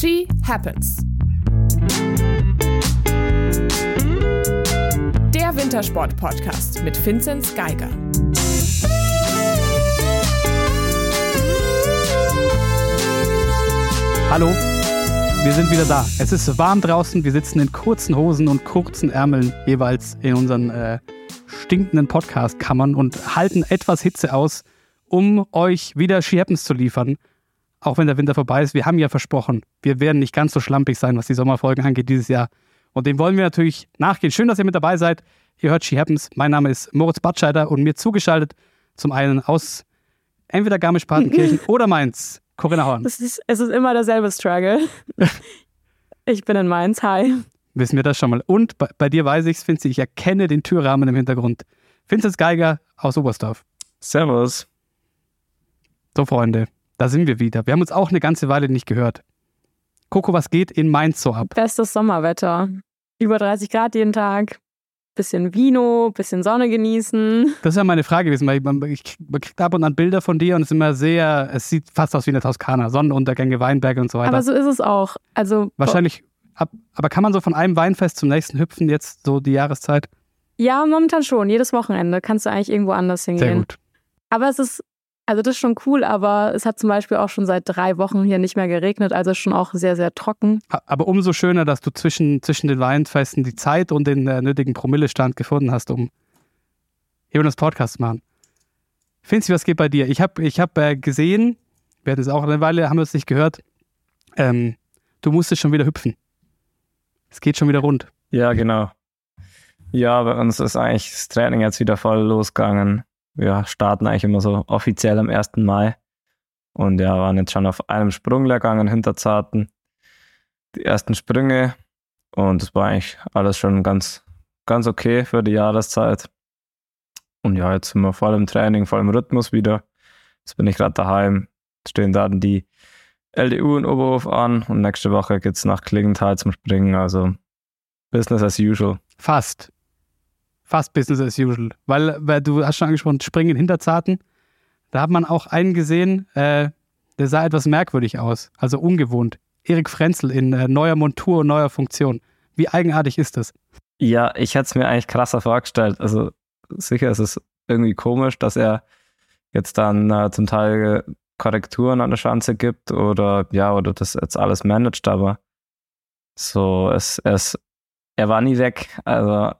She Happens. Der Wintersport-Podcast mit Vinzenz Geiger. Hallo, wir sind wieder da. Es ist warm draußen. Wir sitzen in kurzen Hosen und kurzen Ärmeln jeweils in unseren äh, stinkenden Podcast-Kammern und halten etwas Hitze aus, um euch wieder She Happens zu liefern. Auch wenn der Winter vorbei ist. Wir haben ja versprochen, wir werden nicht ganz so schlampig sein, was die Sommerfolgen angeht dieses Jahr. Und dem wollen wir natürlich nachgehen. Schön, dass ihr mit dabei seid. Ihr hört She Happens. Mein Name ist Moritz Batscheider und mir zugeschaltet zum einen aus entweder Garmisch-Partenkirchen oder Mainz Corinna Horn. Es ist, es ist immer derselbe Struggle. ich bin in Mainz, hi. Wissen wir das schon mal. Und bei, bei dir weiß ich es, Finzi, ich erkenne den Türrahmen im Hintergrund. Vinzenz Geiger aus Oberstdorf. Servus. So, Freunde, da sind wir wieder. Wir haben uns auch eine ganze Weile nicht gehört. Coco, was geht in Mainz so ab? Bestes Sommerwetter. Über 30 Grad jeden Tag bisschen Vino, bisschen Sonne genießen. Das ist ja meine Frage gewesen, weil ich, man kriegt ab und an Bilder von dir und es ist immer sehr, es sieht fast aus wie eine Toskana, Sonnenuntergänge, Weinberge und so weiter. Aber so ist es auch. Also wahrscheinlich, ab, aber kann man so von einem Weinfest zum nächsten hüpfen jetzt so die Jahreszeit? Ja, momentan schon. Jedes Wochenende kannst du eigentlich irgendwo anders hingehen. Sehr gut. Aber es ist also das ist schon cool, aber es hat zum Beispiel auch schon seit drei Wochen hier nicht mehr geregnet, also schon auch sehr, sehr trocken. Aber umso schöner, dass du zwischen, zwischen den Weinfesten die Zeit und den äh, nötigen Promillestand gefunden hast, um hier das Podcast zu machen. Finzi, was geht bei dir? Ich habe ich hab, äh, gesehen, wir hatten es auch eine Weile, haben wir es nicht gehört, ähm, du musstest schon wieder hüpfen. Es geht schon wieder rund. Ja, genau. Ja, bei uns ist eigentlich das Training jetzt wieder voll losgegangen wir starten eigentlich immer so offiziell am 1. Mai. Und ja, waren jetzt schon auf einem Sprunglehrgang in Hinterzarten. Die ersten Sprünge. Und es war eigentlich alles schon ganz, ganz okay für die Jahreszeit. Und ja, jetzt sind wir voll im Training, voll im Rhythmus wieder. Jetzt bin ich gerade daheim. Jetzt stehen dann die LDU in Oberhof an und nächste Woche geht es nach Klingenthal zum Springen. Also Business as usual. Fast fast Business as usual. Weil, weil du hast schon angesprochen, Springen Hinterzarten. Da hat man auch einen gesehen, äh, der sah etwas merkwürdig aus, also ungewohnt. Erik Frenzel in äh, neuer Montur und neuer Funktion. Wie eigenartig ist das? Ja, ich hätte es mir eigentlich krasser vorgestellt. Also sicher ist es irgendwie komisch, dass er jetzt dann äh, zum Teil Korrekturen an der Schanze gibt oder ja, oder das jetzt alles managt, aber so, es, es, er war nie weg. Also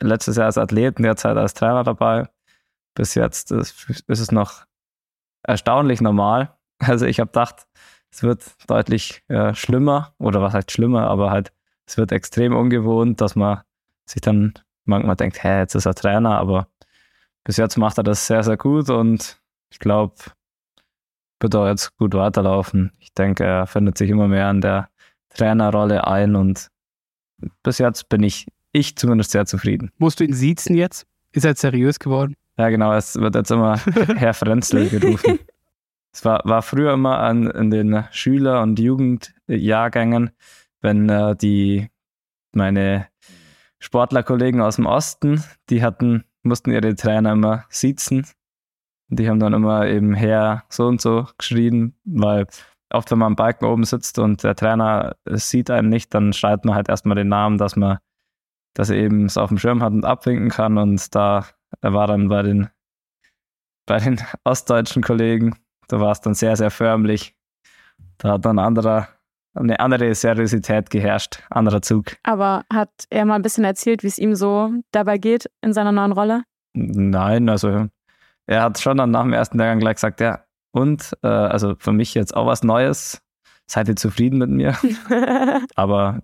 letztes Jahr als Athlet und derzeit als Trainer dabei. Bis jetzt ist, ist es noch erstaunlich normal. Also ich habe gedacht, es wird deutlich äh, schlimmer oder was heißt schlimmer, aber halt es wird extrem ungewohnt, dass man sich dann manchmal denkt, hä, jetzt ist er Trainer, aber bis jetzt macht er das sehr, sehr gut und ich glaube, wird auch jetzt gut weiterlaufen. Ich denke, er findet sich immer mehr in der Trainerrolle ein und bis jetzt bin ich ich zumindest sehr zufrieden. Musst du ihn siezen jetzt? Ist er jetzt seriös geworden? Ja, genau. Es wird jetzt immer Herr Frenzel gerufen. Es war, war früher immer an, in den Schüler- und Jugendjahrgängen, wenn äh, die meine Sportlerkollegen aus dem Osten, die hatten, mussten ihre Trainer immer siezen. Die haben dann immer eben Herr so und so geschrien, weil oft, wenn man am Balken oben sitzt und der Trainer sieht einen nicht, dann schreibt man halt erstmal den Namen, dass man dass er eben es auf dem Schirm hat und abwinken kann. Und da er war dann bei den, bei den ostdeutschen Kollegen, da war es dann sehr, sehr förmlich. Da hat dann anderer, eine andere Seriosität geherrscht, anderer Zug. Aber hat er mal ein bisschen erzählt, wie es ihm so dabei geht in seiner neuen Rolle? Nein, also er hat schon dann nach dem ersten Lehrgang gleich gesagt, ja, und äh, also für mich jetzt auch was Neues. Seid ihr zufrieden mit mir? Aber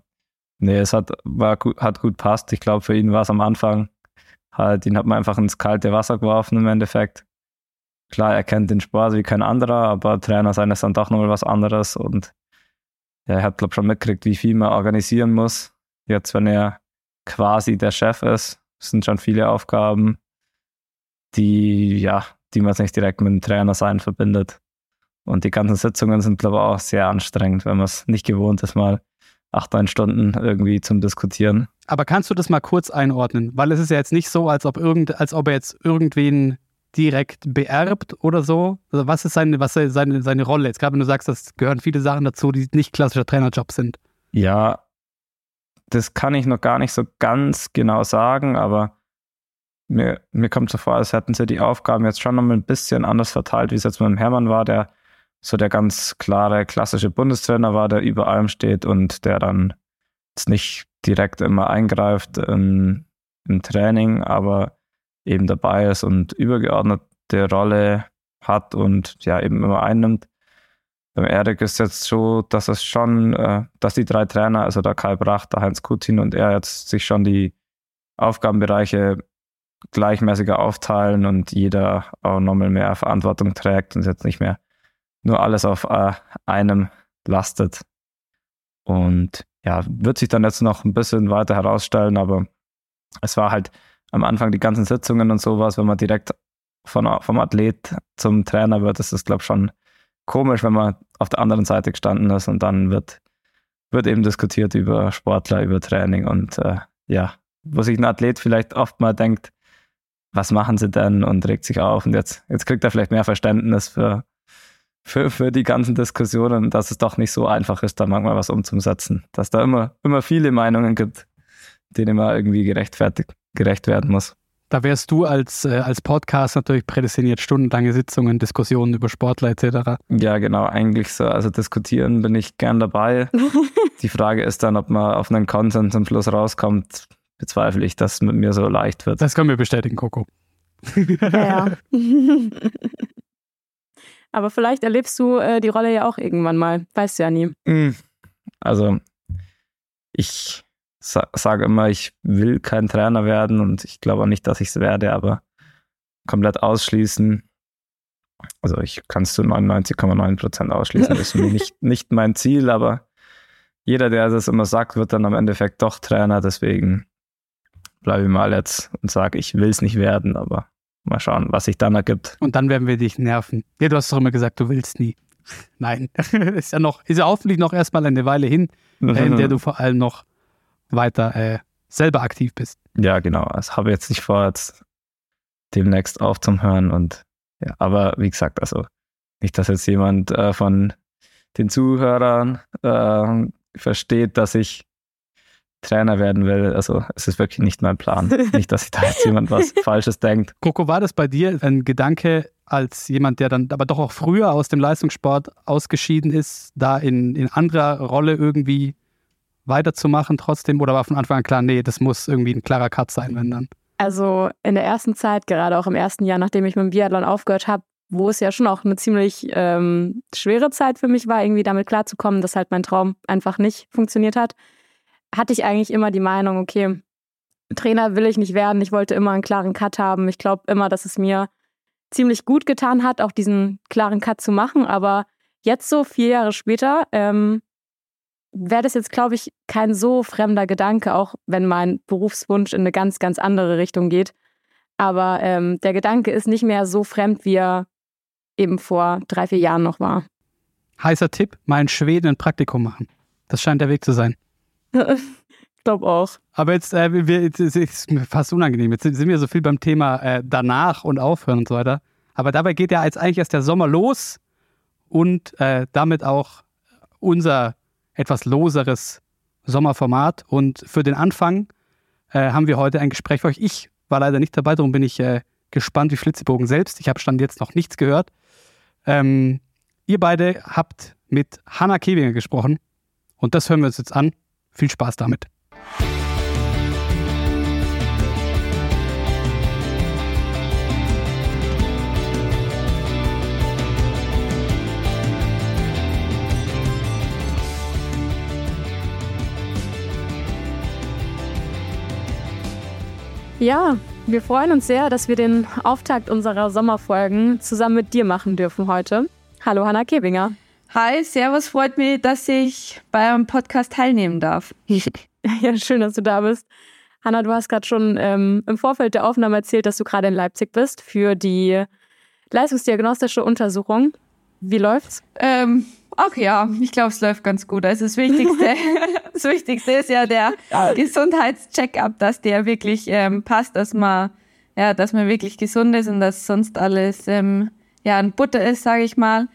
Nee, es hat, war hat gut passt. Ich glaube, für ihn war es am Anfang halt, ihn hat man einfach ins kalte Wasser geworfen im Endeffekt. Klar, er kennt den Sport wie kein anderer, aber Trainer sein ist dann doch nochmal was anderes und ja, er hat, glaube ich, schon mitgekriegt, wie viel man organisieren muss. Jetzt, wenn er quasi der Chef ist, sind schon viele Aufgaben, die, ja, die man jetzt nicht direkt mit dem Trainer sein verbindet. Und die ganzen Sitzungen sind, glaube ich, auch sehr anstrengend, wenn man es nicht gewohnt ist, mal acht, neun Stunden irgendwie zum Diskutieren. Aber kannst du das mal kurz einordnen? Weil es ist ja jetzt nicht so, als ob, irgend, als ob er jetzt irgendwen direkt beerbt oder so? Also was ist seine, was ist seine, seine Rolle? Jetzt gerade wenn du sagst, das gehören viele Sachen dazu, die nicht klassischer Trainerjob sind. Ja, das kann ich noch gar nicht so ganz genau sagen, aber mir, mir kommt so vor, als hätten sie die Aufgaben jetzt schon noch ein bisschen anders verteilt, wie es jetzt mit dem Hermann war, der so der ganz klare klassische Bundestrainer war, der über allem steht und der dann jetzt nicht direkt immer eingreift im, im Training, aber eben dabei ist und übergeordnete Rolle hat und ja eben immer einnimmt. Beim Erik ist jetzt so, dass es schon, äh, dass die drei Trainer, also der Kai Bracht, der Heinz Kutin und er jetzt sich schon die Aufgabenbereiche gleichmäßiger aufteilen und jeder auch nochmal mehr Verantwortung trägt und jetzt nicht mehr nur alles auf äh, einem lastet. Und ja, wird sich dann jetzt noch ein bisschen weiter herausstellen, aber es war halt am Anfang die ganzen Sitzungen und sowas, wenn man direkt von, vom Athlet zum Trainer wird, ist das, glaube ich, schon komisch, wenn man auf der anderen Seite gestanden ist und dann wird, wird eben diskutiert über Sportler, über Training und äh, ja, wo sich ein Athlet vielleicht oft mal denkt, was machen sie denn und regt sich auf und jetzt, jetzt kriegt er vielleicht mehr Verständnis für, für, für die ganzen Diskussionen, dass es doch nicht so einfach ist, da manchmal was umzusetzen, dass da immer, immer viele Meinungen gibt, denen man irgendwie gerechtfertigt, gerecht werden muss. Da wärst du als, äh, als Podcast natürlich prädestiniert, stundenlange Sitzungen, Diskussionen über Sportler etc. Ja, genau, eigentlich so. Also diskutieren bin ich gern dabei. Die Frage ist dann, ob man auf einen Content zum Schluss rauskommt, bezweifle ich, dass es mit mir so leicht wird. Das können wir bestätigen, Coco. Ja, ja. Aber vielleicht erlebst du äh, die Rolle ja auch irgendwann mal. Weißt du ja nie. Hm. Also, ich sa sage immer, ich will kein Trainer werden und ich glaube auch nicht, dass ich es werde, aber komplett ausschließen. Also ich kann es zu 99,9 Prozent ausschließen. Das ist nicht, nicht mein Ziel, aber jeder, der das immer sagt, wird dann am Endeffekt doch Trainer. Deswegen bleibe ich mal jetzt und sage, ich will es nicht werden, aber mal schauen, was sich dann ergibt. Und dann werden wir dich nerven. Ja, du hast doch immer gesagt, du willst nie. Nein, ist ja noch, ist ja hoffentlich noch erstmal eine Weile hin, in der du vor allem noch weiter äh, selber aktiv bist. Ja, genau. Also habe jetzt nicht vor, jetzt demnächst aufzuhören und ja, aber wie gesagt, also nicht, dass jetzt jemand äh, von den Zuhörern äh, versteht, dass ich Trainer werden will. Also es ist wirklich nicht mein Plan. nicht, dass sich da jetzt jemand was Falsches denkt. Coco, war das bei dir ein Gedanke als jemand, der dann aber doch auch früher aus dem Leistungssport ausgeschieden ist, da in, in anderer Rolle irgendwie weiterzumachen trotzdem? Oder war von Anfang an klar, nee, das muss irgendwie ein klarer Cut sein, wenn dann? Also in der ersten Zeit, gerade auch im ersten Jahr, nachdem ich mit dem Biathlon aufgehört habe, wo es ja schon auch eine ziemlich ähm, schwere Zeit für mich war, irgendwie damit klarzukommen, dass halt mein Traum einfach nicht funktioniert hat, hatte ich eigentlich immer die Meinung, okay, Trainer will ich nicht werden. Ich wollte immer einen klaren Cut haben. Ich glaube immer, dass es mir ziemlich gut getan hat, auch diesen klaren Cut zu machen. Aber jetzt so vier Jahre später ähm, wäre das jetzt, glaube ich, kein so fremder Gedanke, auch wenn mein Berufswunsch in eine ganz, ganz andere Richtung geht. Aber ähm, der Gedanke ist nicht mehr so fremd, wie er eben vor drei, vier Jahren noch war. Heißer Tipp, mal in Schweden ein Praktikum machen. Das scheint der Weg zu sein. ich glaube auch. Aber jetzt, äh, wir, jetzt ist es fast unangenehm. Jetzt sind wir so viel beim Thema äh, danach und aufhören und so weiter. Aber dabei geht ja jetzt eigentlich erst der Sommer los und äh, damit auch unser etwas loseres Sommerformat. Und für den Anfang äh, haben wir heute ein Gespräch für euch. Ich war leider nicht dabei, darum bin ich äh, gespannt wie Flitzebogen selbst. Ich habe stand jetzt noch nichts gehört. Ähm, ihr beide habt mit Hanna Kewinger gesprochen und das hören wir uns jetzt an. Viel Spaß damit. Ja, wir freuen uns sehr, dass wir den Auftakt unserer Sommerfolgen zusammen mit dir machen dürfen heute. Hallo Hanna Kebinger. Hi, Servus, freut mich, dass ich bei eurem Podcast teilnehmen darf. ja, schön, dass du da bist. Hanna, du hast gerade schon ähm, im Vorfeld der Aufnahme erzählt, dass du gerade in Leipzig bist für die leistungsdiagnostische Untersuchung. Wie läuft's? Ähm, ach ja, ich glaube, es läuft ganz gut. Also das Wichtigste, das Wichtigste ist ja der Gesundheitscheck-up, dass der wirklich ähm, passt, dass man ja, dass man wirklich gesund ist und dass sonst alles ähm, ja ein Butter ist, sage ich mal.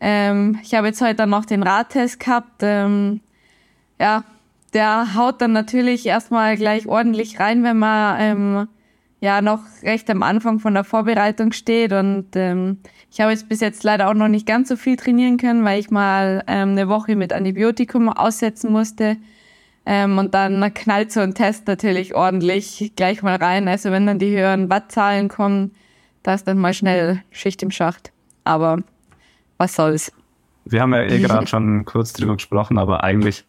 Ähm, ich habe jetzt heute dann noch den Radtest gehabt. Ähm, ja, der haut dann natürlich erstmal gleich ordentlich rein, wenn man ähm, ja noch recht am Anfang von der Vorbereitung steht. Und ähm, ich habe jetzt bis jetzt leider auch noch nicht ganz so viel trainieren können, weil ich mal ähm, eine Woche mit Antibiotikum aussetzen musste. Ähm, und dann knallt so ein Test natürlich ordentlich gleich mal rein. Also wenn dann die höheren Wattzahlen kommen, da ist dann mal schnell Schicht im Schacht. Aber was soll's. Wir haben ja eh gerade schon kurz drüber gesprochen, aber eigentlich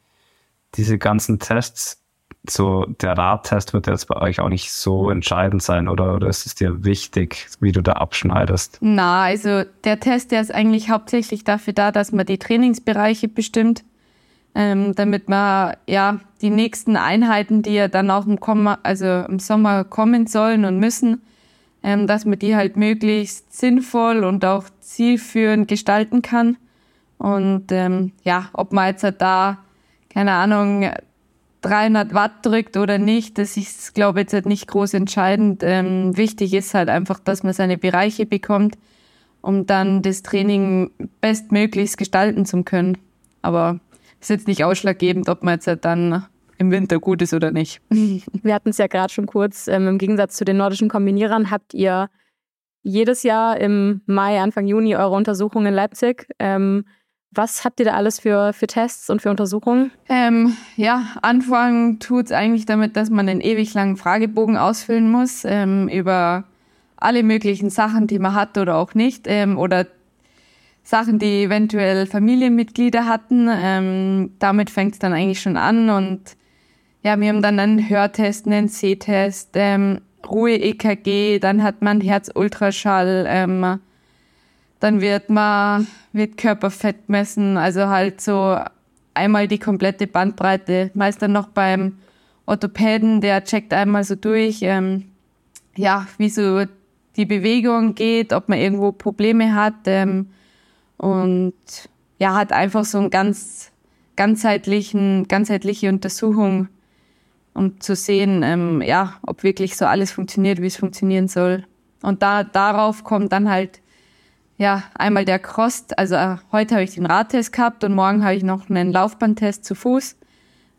diese ganzen Tests, so der Radtest wird jetzt bei euch auch nicht so entscheidend sein, oder? Oder ist es dir wichtig, wie du da abschneidest? Na, also der Test, der ist eigentlich hauptsächlich dafür da, dass man die Trainingsbereiche bestimmt, ähm, damit man ja die nächsten Einheiten, die ja dann auch im, Komma, also im Sommer kommen sollen und müssen, ähm, dass man die halt möglichst sinnvoll und auch zielführend gestalten kann. Und ähm, ja, ob man jetzt halt da, keine Ahnung, 300 Watt drückt oder nicht, das ist, glaube ich, jetzt halt nicht groß entscheidend. Ähm, wichtig ist halt einfach, dass man seine Bereiche bekommt, um dann das Training bestmöglichst gestalten zu können. Aber ist jetzt nicht ausschlaggebend, ob man jetzt halt dann im Winter gut ist oder nicht. Wir hatten es ja gerade schon kurz. Ähm, Im Gegensatz zu den nordischen Kombinierern habt ihr jedes Jahr im Mai, Anfang Juni eure Untersuchungen in Leipzig. Ähm, was habt ihr da alles für, für Tests und für Untersuchungen? Ähm, ja, anfangen tut es eigentlich damit, dass man einen ewig langen Fragebogen ausfüllen muss ähm, über alle möglichen Sachen, die man hat oder auch nicht. Ähm, oder Sachen, die eventuell Familienmitglieder hatten. Ähm, damit fängt es dann eigentlich schon an. Und ja, wir haben dann einen Hörtest, einen Sehtest, ähm, Ruhe-EKG, dann hat man Herz-Ultraschall, ähm, dann wird man wird Körperfett messen, also halt so einmal die komplette Bandbreite. Meist dann noch beim Orthopäden, der checkt einmal so durch, ähm, ja, wie so die Bewegung geht, ob man irgendwo Probleme hat ähm, und ja, hat einfach so einen ganz ganzheitlichen, ganzheitliche Untersuchung, um zu sehen, ähm, ja, ob wirklich so alles funktioniert, wie es funktionieren soll. Und da, darauf kommt dann halt ja, einmal der Cross, also äh, heute habe ich den Radtest gehabt und morgen habe ich noch einen Laufbahntest zu Fuß,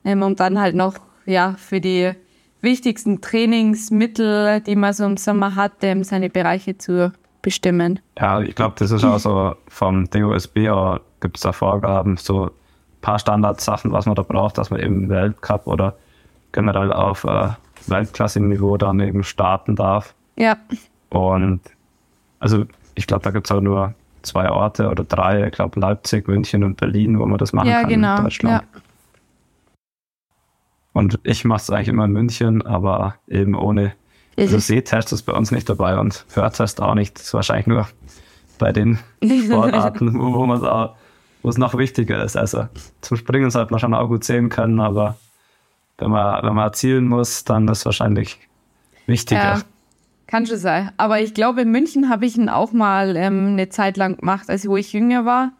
ähm, um dann halt noch, ja, für die wichtigsten Trainingsmittel, die man so im Sommer hat, ähm, seine Bereiche zu bestimmen. Ja, ich glaube, das ist auch so vom DOSB, gibt es da Vorgaben, so ein paar Standardsachen, was man da braucht, dass man eben Weltcup oder generell auf äh, Weltklasse-Niveau dann eben starten darf. Ja. Und also ich glaube, da gibt es auch nur zwei Orte oder drei, ich glaube Leipzig, München und Berlin, wo man das machen ja, kann genau. in Deutschland. Ja. Und ich mache es eigentlich immer in München, aber eben ohne also Sehtest ist bei uns nicht dabei und Hörtest auch nicht. Das ist wahrscheinlich nur bei den Sportarten, wo, man auch, wo es noch wichtiger ist. Also zum Springen sollte man schon auch gut sehen können, aber wenn man, wenn man erzielen muss, dann ist es wahrscheinlich wichtiger. Ja. Kann schon sein. Aber ich glaube, in München habe ich ihn auch mal ähm, eine Zeit lang gemacht. Also wo ich jünger war,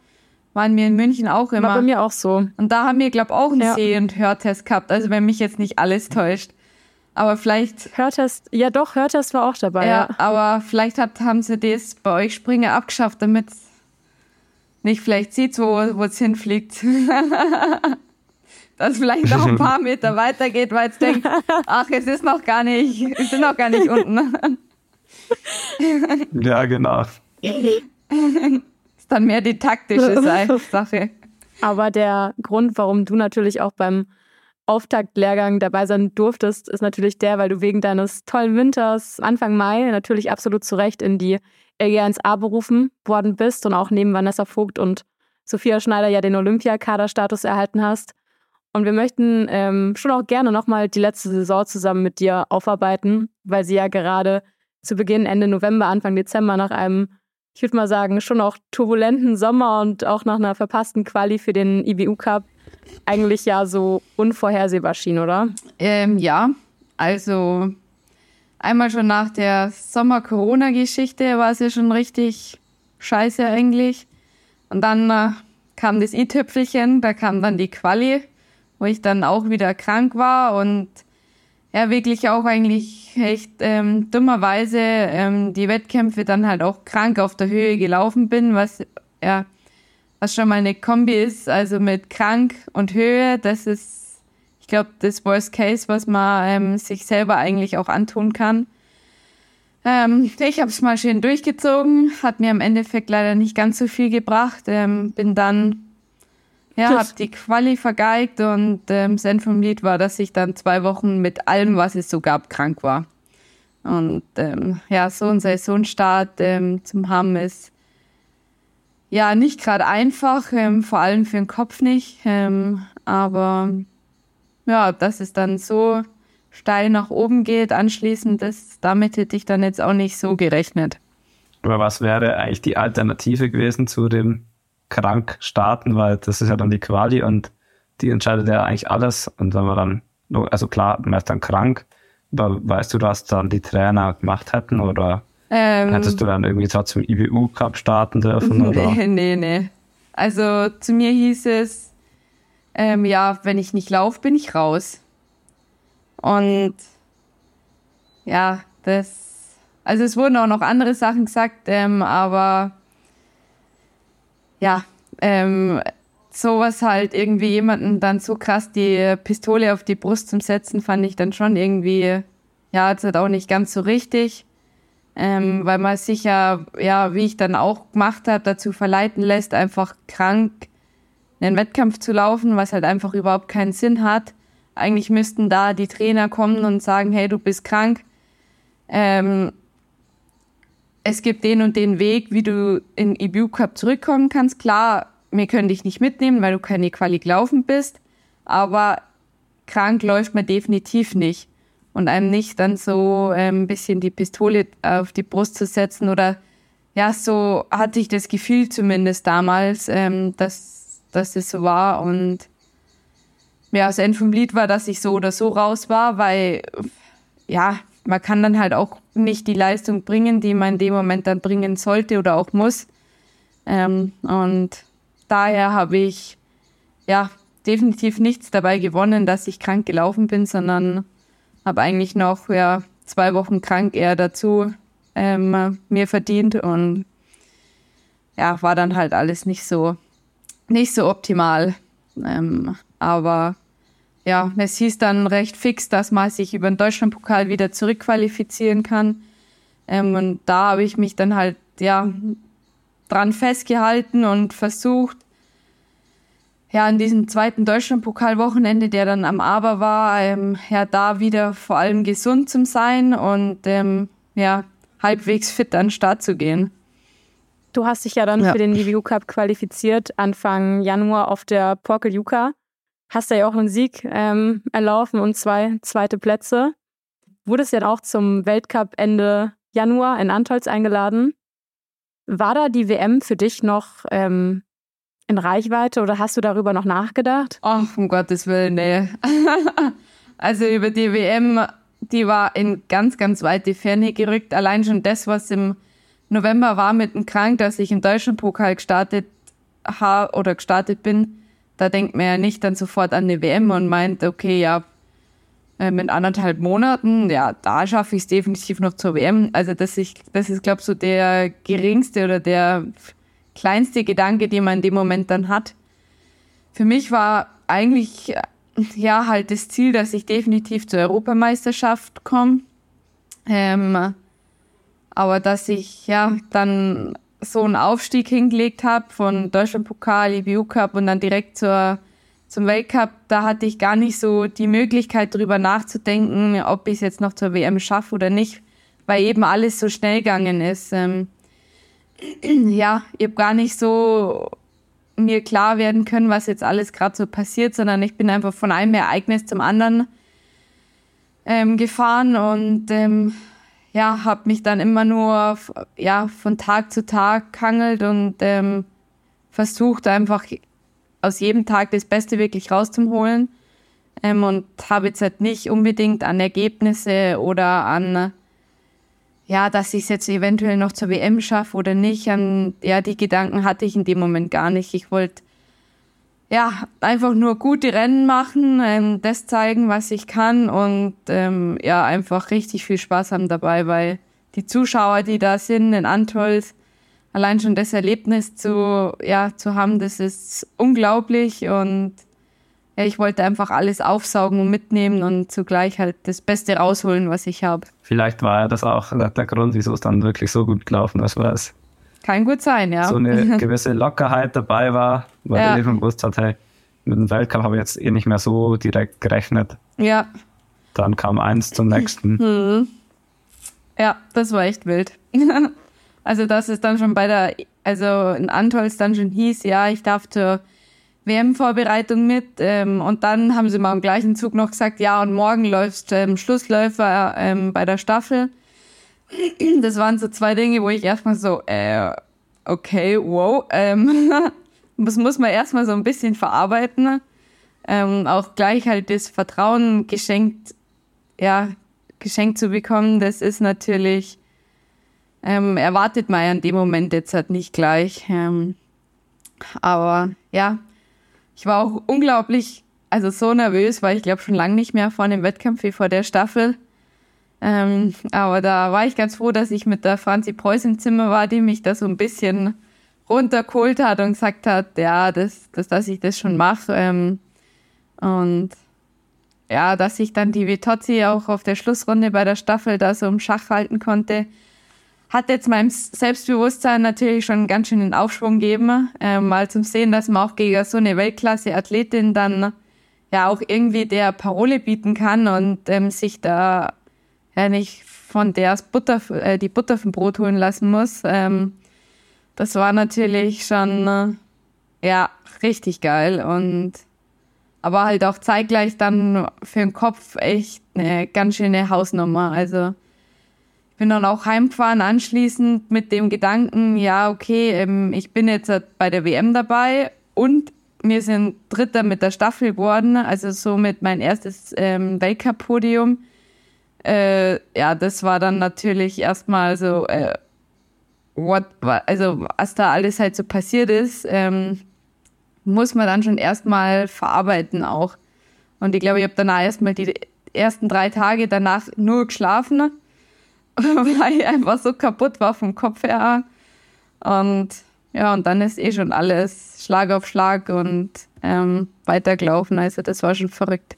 waren wir in München auch immer. War bei mir auch so. Und da haben wir, glaube ich, auch einen ja. Seh- und Hörtest gehabt. Also wenn mich jetzt nicht alles täuscht. Aber vielleicht. Hörtest, ja doch, Hörtest war auch dabei. Ja, ja. aber vielleicht hat, haben sie das bei euch Springer abgeschafft, damit nicht vielleicht sieht, wo es hinfliegt. dass vielleicht noch ein paar Meter weitergeht, weil es denkt, ach, es ist noch gar nicht, es sind noch gar nicht unten. ja, genau. ist dann mehr die taktische Sache. Aber der Grund, warum du natürlich auch beim Auftaktlehrgang dabei sein durftest, ist natürlich der, weil du wegen deines tollen Winters Anfang Mai natürlich absolut zu Recht in die LG1A berufen worden bist und auch neben Vanessa Vogt und Sophia Schneider ja den Olympiakaderstatus erhalten hast. Und wir möchten ähm, schon auch gerne nochmal die letzte Saison zusammen mit dir aufarbeiten, weil sie ja gerade zu Beginn Ende November, Anfang Dezember nach einem, ich würde mal sagen, schon auch turbulenten Sommer und auch nach einer verpassten Quali für den IBU Cup eigentlich ja so unvorhersehbar schien, oder? Ähm, ja, also einmal schon nach der Sommer-Corona-Geschichte war es ja schon richtig scheiße eigentlich. Und dann äh, kam das i-Tüpfelchen, da kam dann die Quali wo ich dann auch wieder krank war und ja wirklich auch eigentlich echt ähm, dummerweise ähm, die Wettkämpfe dann halt auch krank auf der Höhe gelaufen bin, was ja was schon mal eine Kombi ist, also mit krank und Höhe, das ist, ich glaube, das Worst Case, was man ähm, sich selber eigentlich auch antun kann. Ähm, ich habe es mal schön durchgezogen, hat mir im Endeffekt leider nicht ganz so viel gebracht, ähm, bin dann ja, habe die Quali vergeigt und ähm, Sinn vom Lied war, dass ich dann zwei Wochen mit allem, was es so gab, krank war. Und ähm, ja, so ein Saisonstart ähm, zum haben ist ja nicht gerade einfach, ähm, vor allem für den Kopf nicht. Ähm, aber ja, dass es dann so steil nach oben geht, anschließend, das, damit hätte ich dann jetzt auch nicht so gerechnet. Aber was wäre eigentlich die Alternative gewesen zu dem krank starten, weil das ist ja dann die Quali und die entscheidet ja eigentlich alles. Und wenn man dann, also klar, man ist dann krank, aber weißt du, was dann die Trainer gemacht hätten oder ähm, hättest du dann irgendwie trotzdem IBU Cup starten dürfen? Oder? Nee, nee, nee. Also zu mir hieß es, ähm, ja, wenn ich nicht laufe, bin ich raus. Und ja, das, also es wurden auch noch andere Sachen gesagt, ähm, aber ja, ähm, sowas halt irgendwie jemanden dann so krass die Pistole auf die Brust zum Setzen, fand ich dann schon irgendwie, ja, jetzt halt auch nicht ganz so richtig. Ähm, weil man sich ja, ja, wie ich dann auch gemacht habe, dazu verleiten lässt, einfach krank einen Wettkampf zu laufen, was halt einfach überhaupt keinen Sinn hat. Eigentlich müssten da die Trainer kommen und sagen, hey, du bist krank. Ähm, es gibt den und den Weg, wie du in EBU Cup zurückkommen kannst. Klar, wir können dich nicht mitnehmen, weil du keine Quali gelaufen bist, aber krank läuft man definitiv nicht. Und einem nicht dann so ähm, ein bisschen die Pistole auf die Brust zu setzen oder ja, so hatte ich das Gefühl zumindest damals, ähm, dass, dass es so war. Und ja, das Ende vom Lied war, dass ich so oder so raus war, weil ja, man kann dann halt auch nicht die Leistung bringen, die man in dem Moment dann bringen sollte oder auch muss. Ähm, und daher habe ich ja definitiv nichts dabei gewonnen, dass ich krank gelaufen bin, sondern habe eigentlich noch ja zwei Wochen krank eher dazu ähm, mir verdient und ja war dann halt alles nicht so nicht so optimal. Ähm, aber ja, es hieß dann recht fix, dass man sich über den Deutschlandpokal wieder zurückqualifizieren kann. Ähm, und da habe ich mich dann halt, ja, dran festgehalten und versucht, ja, an diesem zweiten Deutschlandpokalwochenende, der dann am Aber war, ähm, ja, da wieder vor allem gesund zu sein und ähm, ja, halbwegs fit an den Start zu gehen. Du hast dich ja dann ja. für den DBU Cup qualifiziert, Anfang Januar auf der Porkel Juka hast du ja auch einen Sieg ähm, erlaufen und zwei zweite Plätze. Wurdest ja auch zum Weltcup Ende Januar in Antolz eingeladen. War da die WM für dich noch ähm, in Reichweite oder hast du darüber noch nachgedacht? Ach, um Gottes Willen, nee. also über die WM, die war in ganz, ganz weite Ferne gerückt. Allein schon das, was im November war mit dem Krank, dass ich im deutschen Pokal gestartet habe oder gestartet bin, da denkt man ja nicht dann sofort an eine WM und meint, okay, ja, ähm, in anderthalb Monaten, ja, da schaffe ich es definitiv noch zur WM. Also das ist, das ist, glaube ich, so der geringste oder der kleinste Gedanke, den man in dem Moment dann hat. Für mich war eigentlich ja halt das Ziel, dass ich definitiv zur Europameisterschaft komme. Ähm, aber dass ich ja dann so einen Aufstieg hingelegt habe von Deutschlandpokal, IBU Cup und dann direkt zur, zum Weltcup, da hatte ich gar nicht so die Möglichkeit, darüber nachzudenken, ob ich es jetzt noch zur WM schaffe oder nicht, weil eben alles so schnell gegangen ist. Ähm, ja, ich habe gar nicht so mir klar werden können, was jetzt alles gerade so passiert, sondern ich bin einfach von einem Ereignis zum anderen ähm, gefahren und ähm, ja, habe mich dann immer nur ja, von Tag zu Tag hangelt und ähm, versucht einfach aus jedem Tag das Beste wirklich rauszuholen. Ähm, und habe jetzt halt nicht unbedingt an Ergebnisse oder an, ja, dass ich es jetzt eventuell noch zur WM schaffe oder nicht. An, ja, die Gedanken hatte ich in dem Moment gar nicht. Ich wollte ja, einfach nur gute Rennen machen, ähm, das zeigen, was ich kann und ähm, ja, einfach richtig viel Spaß haben dabei, weil die Zuschauer, die da sind in Antolz, allein schon das Erlebnis zu, ja, zu haben, das ist unglaublich und ja, ich wollte einfach alles aufsaugen und mitnehmen und zugleich halt das Beste rausholen, was ich habe. Vielleicht war ja das auch der Grund, wieso es dann wirklich so gut gelaufen ist, es Kann gut sein, ja. so eine gewisse Lockerheit dabei war, weil Ja. ja. eben gewusst hat, hey, mit dem Weltcup habe ich jetzt eh nicht mehr so direkt gerechnet. ja. Dann kam eins zum nächsten. Mhm. Ja, das war echt wild. also, dass es dann schon bei der, also in Antolz dann schon hieß, ja, ich darf zur WM-Vorbereitung mit. Ähm, und dann haben sie mal im gleichen Zug noch gesagt, ja, und morgen läufst ähm, Schlussläufer ähm, bei der Staffel. Das waren so zwei Dinge, wo ich erstmal so, äh, okay, wow, ähm, das muss man erstmal so ein bisschen verarbeiten. Ähm, auch gleich halt das Vertrauen geschenkt, ja, geschenkt zu bekommen, das ist natürlich, ähm, erwartet man ja in dem Moment jetzt halt nicht gleich. Ähm, aber ja, ich war auch unglaublich, also so nervös, weil ich glaube schon lange nicht mehr vor einem Wettkampf wie vor der Staffel. Ähm, aber da war ich ganz froh, dass ich mit der Franzi Preuß im Zimmer war, die mich da so ein bisschen runtergeholt hat und gesagt hat, ja, das, das, dass ich das schon mache. Ähm, und ja, dass ich dann die Vitozzi auch auf der Schlussrunde bei der Staffel da so im Schach halten konnte, hat jetzt meinem Selbstbewusstsein natürlich schon ganz schön den Aufschwung gegeben, ähm, mal zum Sehen, dass man auch gegen so eine Weltklasse-Athletin dann ja auch irgendwie der Parole bieten kann und ähm, sich da ja nicht von der Butter, äh, die Butter vom Brot holen lassen muss. Ähm, das war natürlich schon äh, ja richtig geil und aber halt auch zeitgleich dann für den Kopf echt eine ganz schöne Hausnummer. Also ich bin dann auch heimgefahren anschließend mit dem Gedanken, ja, okay, ähm, ich bin jetzt bei der WM dabei und wir sind Dritter mit der Staffel geworden, also somit mein erstes ähm, Weltcup-Podium. Äh, ja, das war dann natürlich erstmal so, äh, what, also was da alles halt so passiert ist, ähm, muss man dann schon erstmal verarbeiten auch. Und ich glaube, ich habe danach erstmal die ersten drei Tage danach nur geschlafen, weil ich einfach so kaputt war vom Kopf her. Und ja, und dann ist eh schon alles Schlag auf Schlag und ähm, weitergelaufen. Also das war schon verrückt.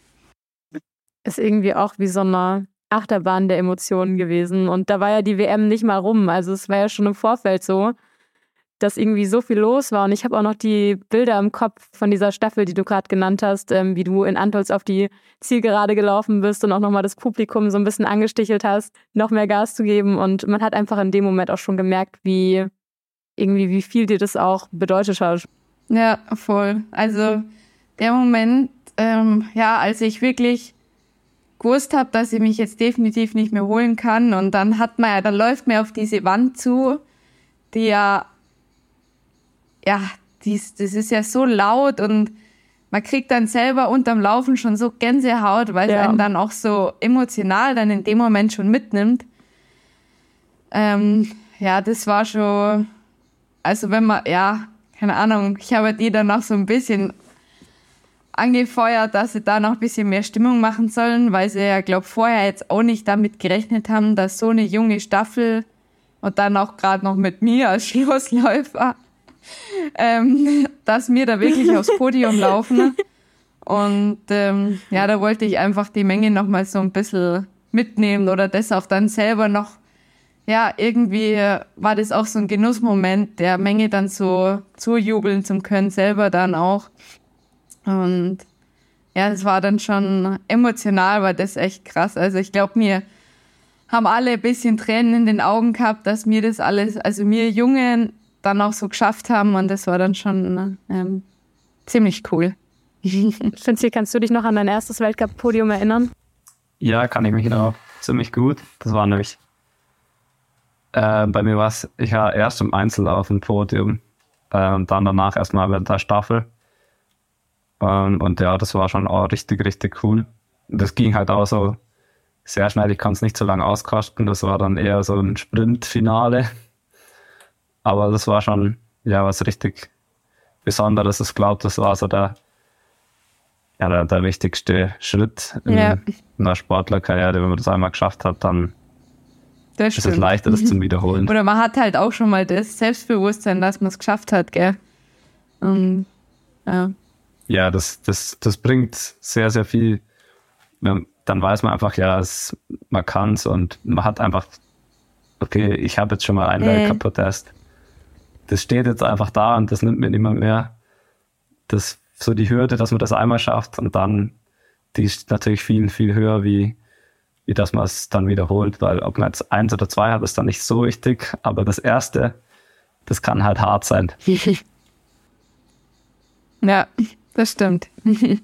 Ist irgendwie auch wie so eine Achterbahn der Emotionen gewesen. Und da war ja die WM nicht mal rum. Also es war ja schon im Vorfeld so, dass irgendwie so viel los war. Und ich habe auch noch die Bilder im Kopf von dieser Staffel, die du gerade genannt hast, ähm, wie du in Antolz auf die Zielgerade gelaufen bist und auch nochmal das Publikum so ein bisschen angestichelt hast, noch mehr Gas zu geben. Und man hat einfach in dem Moment auch schon gemerkt, wie irgendwie, wie viel dir das auch bedeutet hat. Ja, voll. Also der Moment, ähm, ja, als ich wirklich gewusst habe, dass ich mich jetzt definitiv nicht mehr holen kann und dann hat man ja, dann läuft man auf diese Wand zu, die ja, ja, dies, das ist ja so laut und man kriegt dann selber unterm Laufen schon so Gänsehaut, weil es Ja. einen dann auch so emotional dann in dem Moment schon mitnimmt. Ähm, ja, das war schon, also wenn man, ja, keine Ahnung, ich habe die dann noch so ein bisschen angefeuert, dass sie da noch ein bisschen mehr Stimmung machen sollen, weil sie ja, glaube vorher jetzt auch nicht damit gerechnet haben, dass so eine junge Staffel und dann auch gerade noch mit mir als Schlussläufer, ähm, dass wir da wirklich aufs Podium laufen. Und ähm, ja, da wollte ich einfach die Menge noch mal so ein bisschen mitnehmen oder das auch dann selber noch ja, irgendwie war das auch so ein Genussmoment, der Menge dann so zujubeln zu können, selber dann auch. Und ja, es war dann schon emotional, war das echt krass. Also ich glaube, mir haben alle ein bisschen Tränen in den Augen gehabt, dass mir das alles, also wir Jungen dann auch so geschafft haben und das war dann schon ähm, ziemlich cool. Finzi, kannst du dich noch an dein erstes Weltcup-Podium erinnern? Ja, kann ich mich noch ziemlich gut. Das war nämlich, äh, bei mir war es, ich war erst im Einzel auf dem Podium äh, und dann danach erstmal bei der Staffel. Ähm, und ja, das war schon auch richtig, richtig cool. Das ging halt auch so sehr schnell, ich kann es nicht so lange auskosten. Das war dann eher so ein Sprintfinale. Aber das war schon, ja, was richtig, Besonderes. Ich glaube, das war so der, ja, der, der wichtigste Schritt in Ja. einer Sportlerkarriere. Wenn man das einmal geschafft hat, dann Das ist es leichter, das zum Wiederholen. Oder man hat halt auch schon mal das Selbstbewusstsein, dass man es geschafft hat, gell? Und, ja. Ja, das, das, das bringt sehr, sehr viel. Wenn- Dann weiß man einfach, ja, es, man kann es und man hat einfach, okay, ich habe jetzt schon mal einen Mhm. Weltcup-Protest. Das steht jetzt einfach da und das nimmt mir immer mehr. Das so die Hürde, dass man das einmal schafft und dann, die ist natürlich viel, viel höher, wie, wie dass man es dann wiederholt, weil ob man jetzt eins oder zwei hat, ist dann nicht so wichtig, aber das erste, das kann halt hart sein. ja, das stimmt.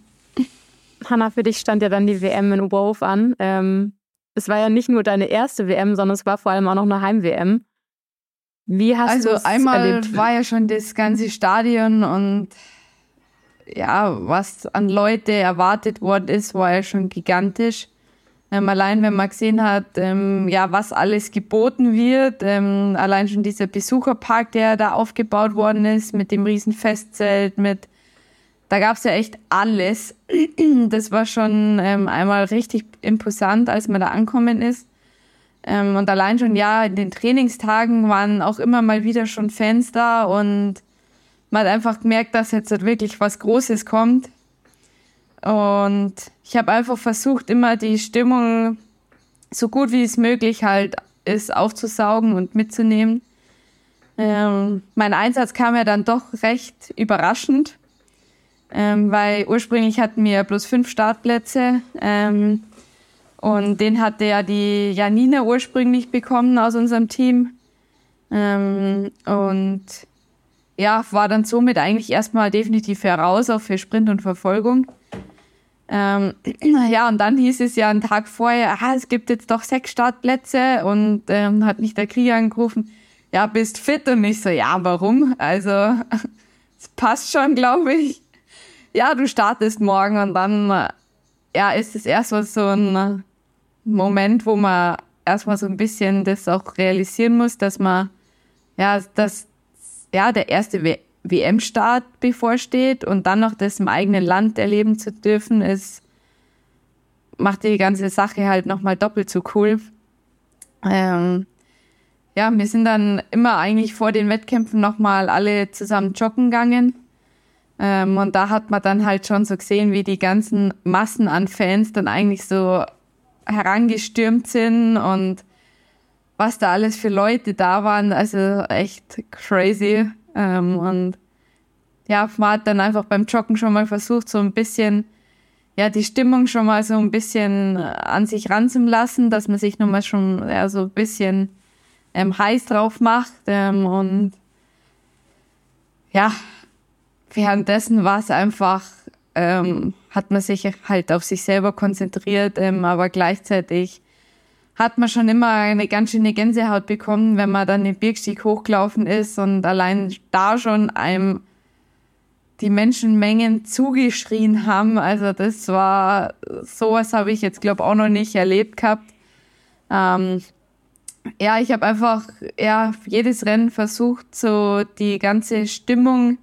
Hanna, für dich stand ja dann die WM in Oberhof an. Ähm, es war ja nicht nur deine erste WM, sondern es war vor allem auch noch eine Heim-WM. Wie hast du Also einmal erlebt? war ja schon das ganze Stadion und ja, was an Leute erwartet worden ist, war ja schon gigantisch. Ähm, allein wenn man gesehen hat, ähm, ja, was alles geboten wird, ähm, allein schon dieser Besucherpark, der da aufgebaut worden ist, mit dem riesen Festzelt, mit da gab es ja echt alles. Das war schon ähm, einmal richtig imposant, als man da ankommen ist. Ähm, und allein schon, ja, in den Trainingstagen waren auch immer mal wieder schon Fans da und man hat einfach gemerkt, dass jetzt halt wirklich was Großes kommt. Und ich habe einfach versucht, immer die Stimmung so gut wie es möglich halt ist aufzusaugen und mitzunehmen. Ähm, mein Einsatz kam ja dann doch recht überraschend, ähm, weil ursprünglich hatten wir bloß fünf Startplätze. Ähm, und den hatte ja die Janina ursprünglich bekommen aus unserem Team. Ähm, und ja, war dann somit eigentlich erstmal definitiv heraus, auch für Sprint und Verfolgung. Ähm, ja, und dann hieß es ja einen Tag vorher, ah, es gibt jetzt doch sechs Startplätze und ähm, hat mich der Krieger angerufen, ja, bist fit? Und ich so, ja, warum? Also, es passt schon, glaube ich. Ja, du startest morgen und dann, äh, ja, ist es erstmal so ein äh, Moment, wo man erstmal so ein bisschen das auch realisieren muss, dass man, ja, dass, ja, der erste WM-Start bevorsteht und dann noch das im eigenen Land erleben zu dürfen, ist, macht die ganze Sache halt nochmal doppelt so cool. Ähm, ja, wir sind dann immer eigentlich vor den Wettkämpfen nochmal alle zusammen joggen gegangen. Ähm, und da hat man dann halt schon so gesehen, wie die ganzen Massen an Fans dann eigentlich so herangestürmt sind und was da alles für Leute da waren. Also echt crazy. Ähm, und ja, man hat dann einfach beim Joggen schon mal versucht, so ein bisschen, ja, die Stimmung schon mal so ein bisschen äh, an sich ranzulassen, dass man sich nochmal schon ja, so ein bisschen ähm, heiß drauf macht. Ähm, und ja, währenddessen war es einfach, ähm, hat man sich halt auf sich selber konzentriert, ähm, aber gleichzeitig hat man schon immer eine ganz schöne Gänsehaut bekommen, wenn man dann den Birkstieg hochgelaufen ist und allein da schon einem die Menschenmengen zugeschrien haben. Also das war, sowas habe ich jetzt, glaube auch noch nicht erlebt gehabt. Ähm, ja, ich habe einfach ja, jedes Rennen versucht, so die ganze Stimmung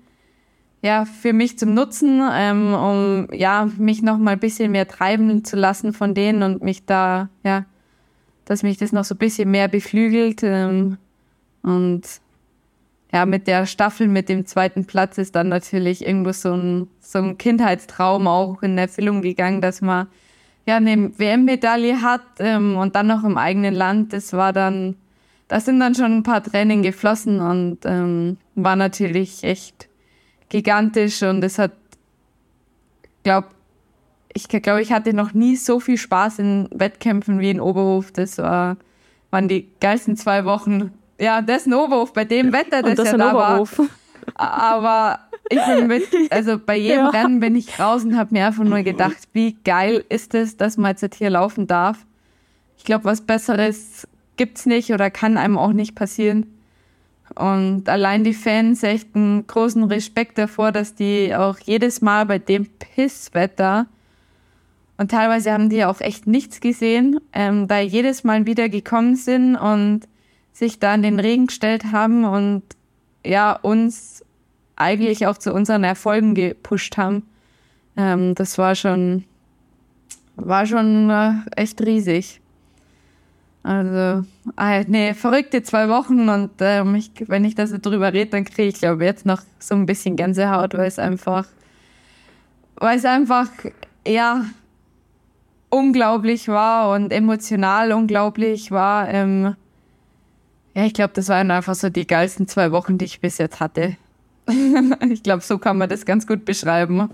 ja, für mich zum Nutzen, ähm, um ja, mich noch mal ein bisschen mehr treiben zu lassen von denen und mich da, ja, dass mich das noch so ein bisschen mehr beflügelt. Ähm, und ja, mit der Staffel, mit dem zweiten Platz ist dann natürlich irgendwo so ein, so ein Kindheitstraum auch in Erfüllung gegangen, dass man ja eine WM-Medaille hat ähm, und dann noch im eigenen Land. Das war dann, da sind dann schon ein paar Tränen geflossen und ähm, war natürlich echt gigantisch und es hat, glaub, ich glaube, ich hatte noch nie so viel Spaß in Wettkämpfen wie in Oberhof. Das war, waren die geilsten zwei Wochen. Ja, das in Oberhof, bei dem Wetter, das, Und das ja da Oberhof. war. Aber ich bin mit, also bei jedem Ja. Rennen bin ich raus und habe mir einfach nur gedacht, wie geil ist es, dass man jetzt hier laufen darf. Ich glaube, was Besseres gibt's nicht oder kann einem auch nicht passieren. Und allein die Fans echt einen großen Respekt davor, dass die auch jedes Mal bei dem Pisswetter und teilweise haben die auch echt nichts gesehen, ähm, da jedes Mal wieder gekommen sind und sich da in den Regen gestellt haben und ja, uns eigentlich auch zu unseren Erfolgen gepusht haben. Ähm, das war schon, war schon äh, echt riesig. Also, äh, nee, verrückte zwei Wochen und ähm, ich, wenn ich da so drüber rede, dann kriege ich, glaube jetzt noch so ein bisschen Gänsehaut, weil es einfach, weil es einfach, ja, unglaublich war und emotional unglaublich war. Ähm, ja, ich glaube, das waren einfach so die geilsten zwei Wochen, die ich bis jetzt hatte. ich glaube, so kann man das ganz gut beschreiben.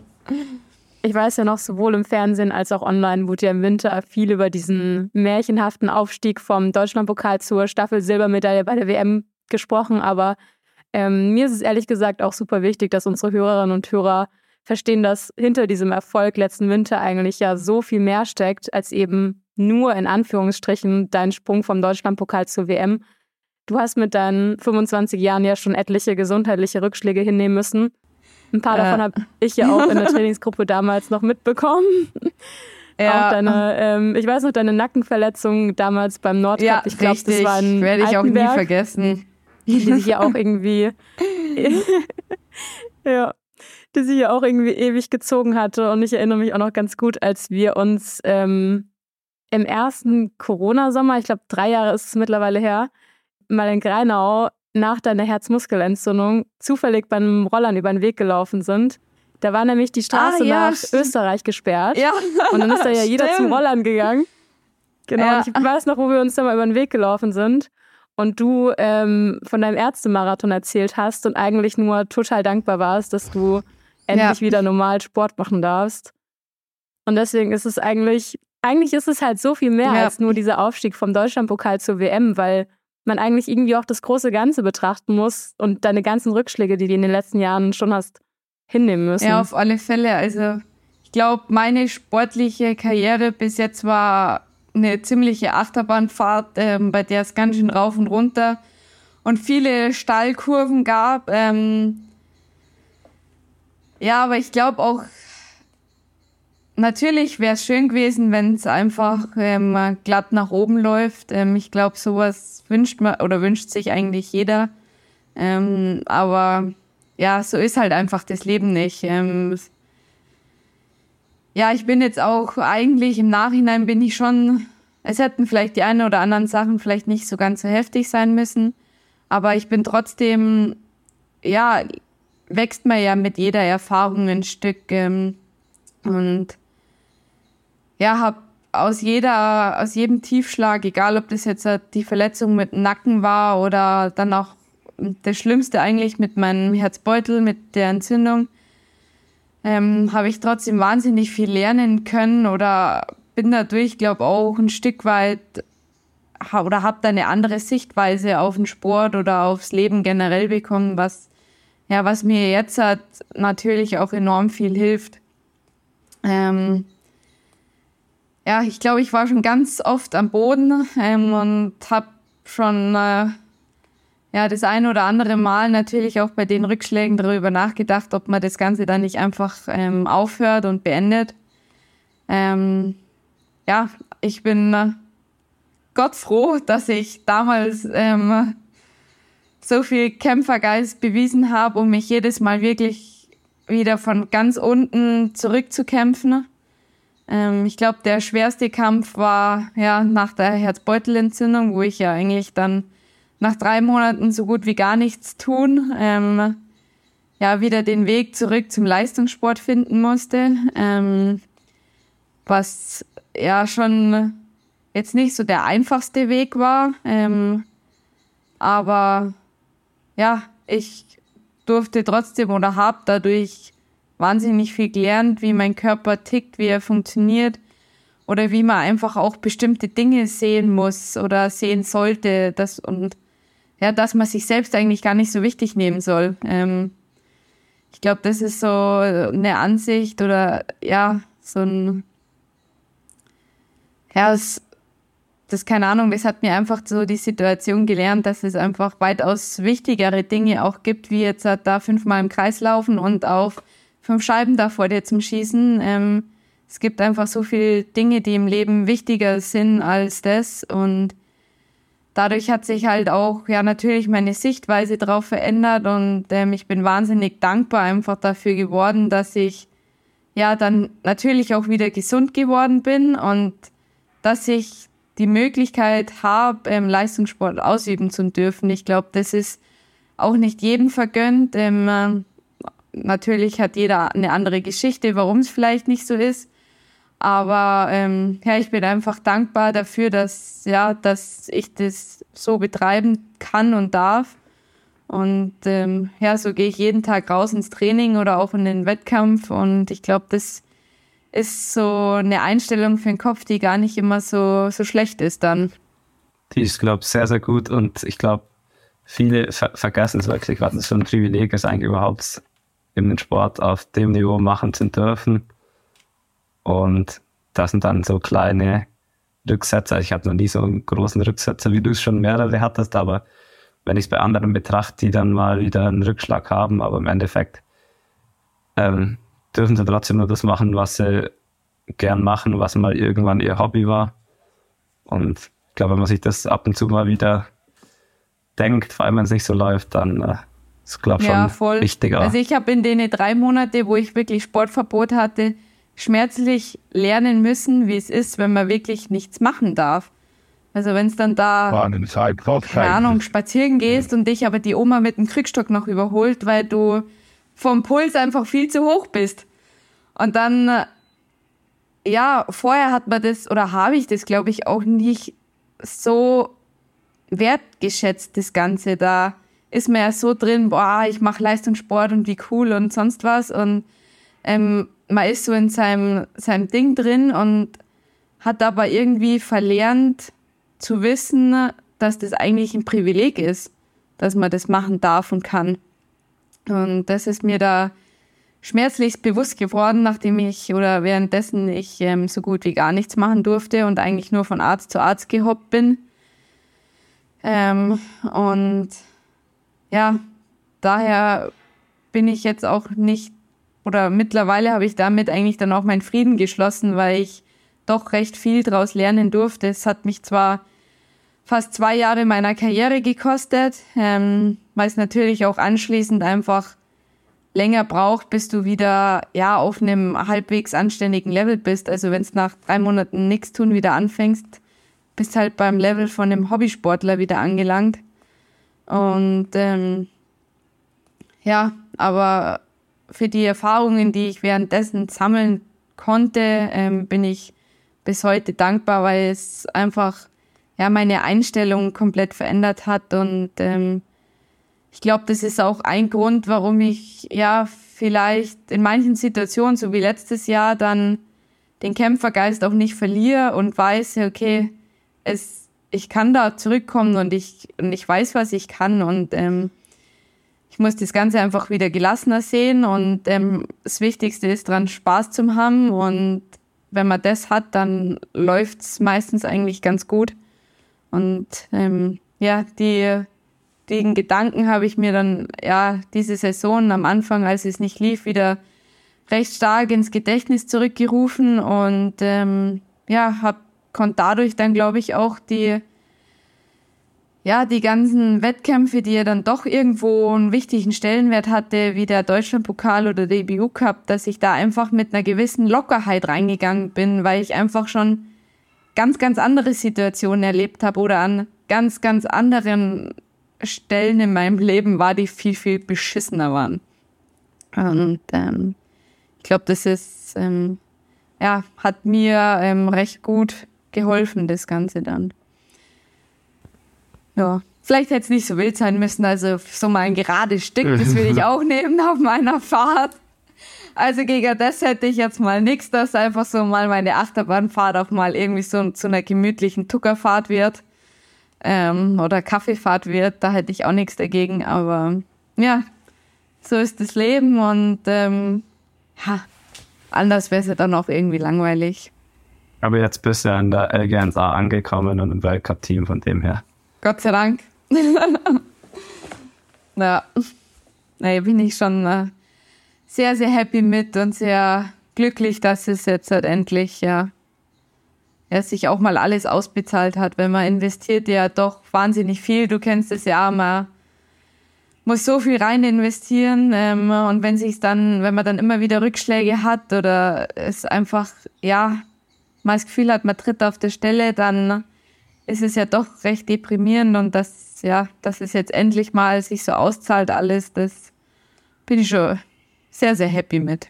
Ich weiß ja noch, sowohl im Fernsehen als auch online wurde ja im Winter viel über diesen märchenhaften Aufstieg vom Deutschlandpokal zur Staffel Silbermedaille bei der WM gesprochen. Aber ähm, mir ist es ehrlich gesagt auch super wichtig, dass unsere Hörerinnen und Hörer verstehen, dass hinter diesem Erfolg letzten Winter eigentlich ja so viel mehr steckt, als eben nur in Anführungsstrichen dein Sprung vom Deutschlandpokal zur WM. Du hast mit deinen 25 Jahren ja schon etliche gesundheitliche Rückschläge hinnehmen müssen. Ein paar davon habe ich ja auch in der Trainingsgruppe damals noch mitbekommen. Ja. Auch deine, ähm, ich weiß noch, deine Nackenverletzung damals beim Nordcup. Ja, ich glaube, das war ein Werde ich auch nie vergessen. Die sich ja auch irgendwie, ja, die sich ja auch irgendwie ewig gezogen hatte. Und ich erinnere mich auch noch ganz gut, als wir uns ähm, im ersten Corona-Sommer, ich glaube, drei Jahre ist es mittlerweile her, mal in Greinau nach deiner Herzmuskelentzündung zufällig beim Rollern über den Weg gelaufen sind. Da war nämlich die Straße ah, ja, nach stimmt. Österreich gesperrt. Ja. Und dann ist da ja jeder stimmt. zum Rollern gegangen. Genau, ja. und ich weiß noch, wo wir uns da mal über den Weg gelaufen sind und du ähm, von deinem Ärztemarathon erzählt hast und eigentlich nur total dankbar warst, dass du endlich ja. wieder normal Sport machen darfst. Und deswegen ist es eigentlich, eigentlich ist es halt so viel mehr als nur dieser Aufstieg vom Deutschlandpokal zur WM, weil man eigentlich irgendwie auch das große Ganze betrachten muss und deine ganzen Rückschläge, die du in den letzten Jahren schon hast, hinnehmen müssen. Ja, auf alle Fälle. Also ich glaube, meine sportliche Karriere bis jetzt war eine ziemliche Achterbahnfahrt, ähm, bei der es ganz schön rauf und runter und viele Stallkurven gab. Ähm ja, aber ich glaube auch, Natürlich wäre es schön gewesen, wenn es einfach ähm, glatt nach oben läuft. Ähm, ich glaube, sowas wünscht man oder wünscht sich eigentlich jeder. Ähm, aber ja, so ist halt einfach das Leben nicht. Ähm, ja, ich bin jetzt auch eigentlich im Nachhinein bin ich schon, es hätten vielleicht die einen oder anderen Sachen vielleicht nicht so ganz so heftig sein müssen. Aber ich bin trotzdem, ja, wächst man ja mit jeder Erfahrung ein Stück. Ähm, und ja, habe aus jeder, aus jedem Tiefschlag, egal ob das jetzt die Verletzung mit dem Nacken war oder dann auch das Schlimmste eigentlich mit meinem Herzbeutel, mit der Entzündung, ähm, habe ich trotzdem wahnsinnig viel lernen können oder bin dadurch, glaube auch ein Stück weit oder habe da eine andere Sichtweise auf den Sport oder aufs Leben generell bekommen, was ja, was mir jetzt hat, natürlich auch enorm viel hilft. Ähm, ja, ich glaube, ich war schon ganz oft am Boden ähm, und habe schon äh, ja, das ein oder andere Mal natürlich auch bei den Rückschlägen darüber nachgedacht, ob man das Ganze dann nicht einfach ähm, aufhört und beendet. Ähm, ja, ich bin äh, Gott froh, dass ich damals ähm, so viel Kämpfergeist bewiesen habe, um mich jedes Mal wirklich wieder von ganz unten zurückzukämpfen. Ähm, ich glaube, der schwerste Kampf war ja nach der Herzbeutelentzündung, wo ich ja eigentlich dann nach drei Monaten so gut wie gar nichts tun, ähm, ja, wieder den Weg zurück zum Leistungssport finden musste. Ähm, was ja schon jetzt nicht so der einfachste Weg war. Ähm, aber ja, ich durfte trotzdem oder habe dadurch wahnsinnig viel gelernt, wie mein Körper tickt, wie er funktioniert oder wie man einfach auch bestimmte Dinge sehen muss oder sehen sollte, das und ja, dass man sich selbst eigentlich gar nicht so wichtig nehmen soll. Ähm, ich glaube, das ist so eine Ansicht oder ja, so ein ja, das, das keine Ahnung, das hat mir einfach so die Situation gelernt, dass es einfach weitaus wichtigere Dinge auch gibt, wie jetzt da fünfmal im Kreis laufen und auf fünf Scheiben da vor dir zum Schießen. Ähm, es gibt einfach so viele Dinge, die im Leben wichtiger sind als das. Und dadurch hat sich halt auch ja natürlich meine Sichtweise drauf verändert und ähm, ich bin wahnsinnig dankbar einfach dafür geworden, dass ich ja dann natürlich auch wieder gesund geworden bin und dass ich die Möglichkeit habe, ähm, Leistungssport ausüben zu dürfen. Ich glaube, das ist auch nicht jedem vergönnt. Ähm, äh, natürlich hat jeder eine andere Geschichte, warum es vielleicht nicht so ist. Aber ähm, ja, ich bin einfach dankbar dafür, dass, ja, dass ich das so betreiben kann und darf. Und ähm, ja, so gehe ich jeden Tag raus ins Training oder auch in den Wettkampf. Und ich glaube, das ist so eine Einstellung für den Kopf, die gar nicht immer so, so schlecht ist dann. Die ist, glaube ich, sehr, sehr gut. Und ich glaube, viele ver vergessen es wirklich, was es für ein Privileg ist, eigentlich überhaupt den Sport auf dem Niveau machen zu dürfen. Und das sind dann so kleine Rücksetzer. Ich hatte noch nie so einen großen Rücksetzer, wie du es schon mehrere hattest, aber wenn ich es bei anderen betrachte, die dann mal wieder einen Rückschlag haben, aber im Endeffekt ähm, dürfen sie trotzdem nur das machen, was sie gern machen, was mal irgendwann ihr Hobby war. Und ich glaube, wenn man sich das ab und zu mal wieder denkt, vor allem wenn es nicht so läuft, dann äh, ist, glaube ich, ja, schon voll. wichtiger. Also ich habe in den drei Monate, wo ich wirklich Sportverbot hatte, schmerzlich lernen müssen, wie es ist, wenn man wirklich nichts machen darf. Also wenn es dann da, keine Ahnung, spazieren gehst und dich aber die Oma mit dem Krückstock noch überholt, weil du vom Puls einfach viel zu hoch bist. Und dann, ja, vorher hat man das, oder habe ich das, glaube ich, auch nicht so wertgeschätzt, das Ganze. Da ist man ja so drin, boah, ich mache Leistungssport und wie cool und sonst was. Und ähm, man ist so in seinem, seinem Ding drin und hat aber irgendwie verlernt zu wissen, dass das eigentlich ein Privileg ist, dass man das machen darf und kann. Und das ist mir da schmerzlichst bewusst geworden, nachdem ich oder währenddessen ich ähm, so gut wie gar nichts machen durfte und eigentlich nur von Arzt zu Arzt gehoppt bin. Ähm, und ja, daher bin ich jetzt auch nicht oder mittlerweile habe ich damit eigentlich dann auch meinen Frieden geschlossen, weil ich doch recht viel daraus lernen durfte. Es hat mich zwar fast zwei Jahre meiner Karriere gekostet, ähm, weil es natürlich auch anschließend einfach länger braucht, bis du wieder ja auf einem halbwegs anständigen Level bist. Also wenn es nach drei Monaten nichts tun wieder anfängst, bist halt beim Level von einem Hobbysportler wieder angelangt. Und ähm, ja, aber für die Erfahrungen, die ich währenddessen sammeln konnte, ähm, bin ich bis heute dankbar, weil es einfach ja meine Einstellung komplett verändert hat. Und ähm, ich glaube, das ist auch ein Grund, warum ich ja vielleicht in manchen Situationen, so wie letztes Jahr, dann den Kämpfergeist auch nicht verliere und weiß, okay, es, ich kann da zurückkommen und ich, und ich weiß, was ich kann und ähm, ich muss das Ganze einfach wieder gelassener sehen und ähm, das Wichtigste ist dran Spaß zu haben und wenn man das hat, dann läuft's meistens eigentlich ganz gut. Und ähm, ja, die, den Gedanken habe ich mir dann ja diese Saison am Anfang, als es nicht lief, wieder recht stark ins Gedächtnis zurückgerufen und ähm, ja, hab, konnte dadurch dann, glaube ich, auch die ja, die ganzen Wettkämpfe, die ja dann doch irgendwo einen wichtigen Stellenwert hatte, wie der Deutschlandpokal oder der EBU Cup, dass ich da einfach mit einer gewissen Lockerheit reingegangen bin, weil ich einfach schon ganz, ganz andere Situationen erlebt habe oder an ganz, ganz anderen Stellen in meinem Leben war, die viel, viel beschissener waren. Und ähm, ich glaube, das ist, ähm, ja, hat mir ähm, recht gut geholfen, das Ganze dann. Ja, vielleicht hätte es nicht so wild sein müssen. Also so mal ein gerades Stück, das will ich auch nehmen auf meiner Fahrt. Also gegen das hätte ich jetzt mal nichts, dass einfach so mal meine Achterbahnfahrt auch mal irgendwie so zu einer gemütlichen Tuckerfahrt wird ähm, oder Kaffeefahrt wird. Da hätte ich auch nichts dagegen. Aber ja, so ist das Leben und ähm, ja, anders wäre es ja dann auch irgendwie langweilig. Aber jetzt bist du ja in der LGNSA angekommen und im Weltcup-Team von dem her. Gott sei Dank. ja, nee, bin ich schon äh, sehr, sehr happy mit und sehr glücklich, dass es jetzt halt endlich ja, er sich auch mal alles ausbezahlt hat, wenn man investiert ja doch wahnsinnig viel. Du kennst es ja, man muss so viel rein investieren ähm, und wenn sich dann, wenn man dann immer wieder Rückschläge hat oder es einfach, ja, man das Gefühl hat, man tritt auf der Stelle, dann ist es ja doch recht deprimierend und das, ja, dass es jetzt endlich mal sich so auszahlt alles, das bin ich schon sehr, sehr happy mit.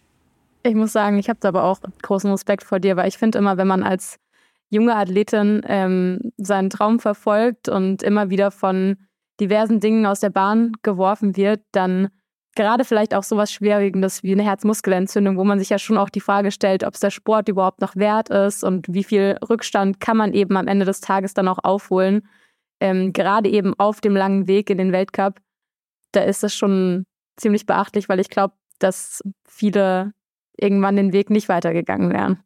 Ich muss sagen, ich habe da aber auch großen Respekt vor dir, weil ich finde immer, wenn man als junge Athletin ähm, seinen Traum verfolgt und immer wieder von diversen Dingen aus der Bahn geworfen wird, dann gerade vielleicht auch sowas Schwerwiegendes wie eine Herzmuskelentzündung, wo man sich ja schon auch die Frage stellt, ob es der Sport überhaupt noch wert ist und wie viel Rückstand kann man eben am Ende des Tages dann auch aufholen. Ähm, gerade eben auf dem langen Weg in den Weltcup, da ist das schon ziemlich beachtlich, weil ich glaube, dass viele irgendwann den Weg nicht weitergegangen wären.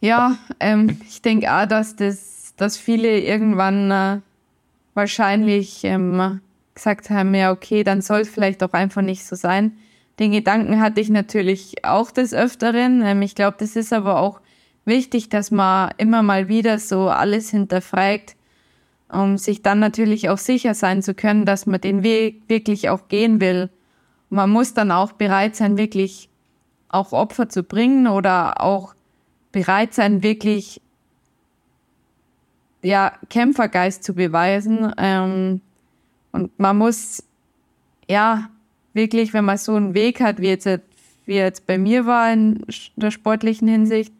Ja, ähm, ich denke auch, dass, das, dass viele irgendwann äh, wahrscheinlich ähm, gesagt haben, ja, okay, dann soll es vielleicht auch einfach nicht so sein. Den Gedanken hatte ich natürlich auch des Öfteren. Ähm, ich glaube, das ist aber auch wichtig, dass man immer mal wieder so alles hinterfragt, um sich dann natürlich auch sicher sein zu können, dass man den Weg wirklich auch gehen will. Man muss dann auch bereit sein, wirklich auch Opfer zu bringen oder auch bereit sein, wirklich ja, Kämpfergeist zu beweisen. Ähm, und man muss ja wirklich, wenn man so einen Weg hat, wie jetzt, wie jetzt bei mir war in der sportlichen Hinsicht,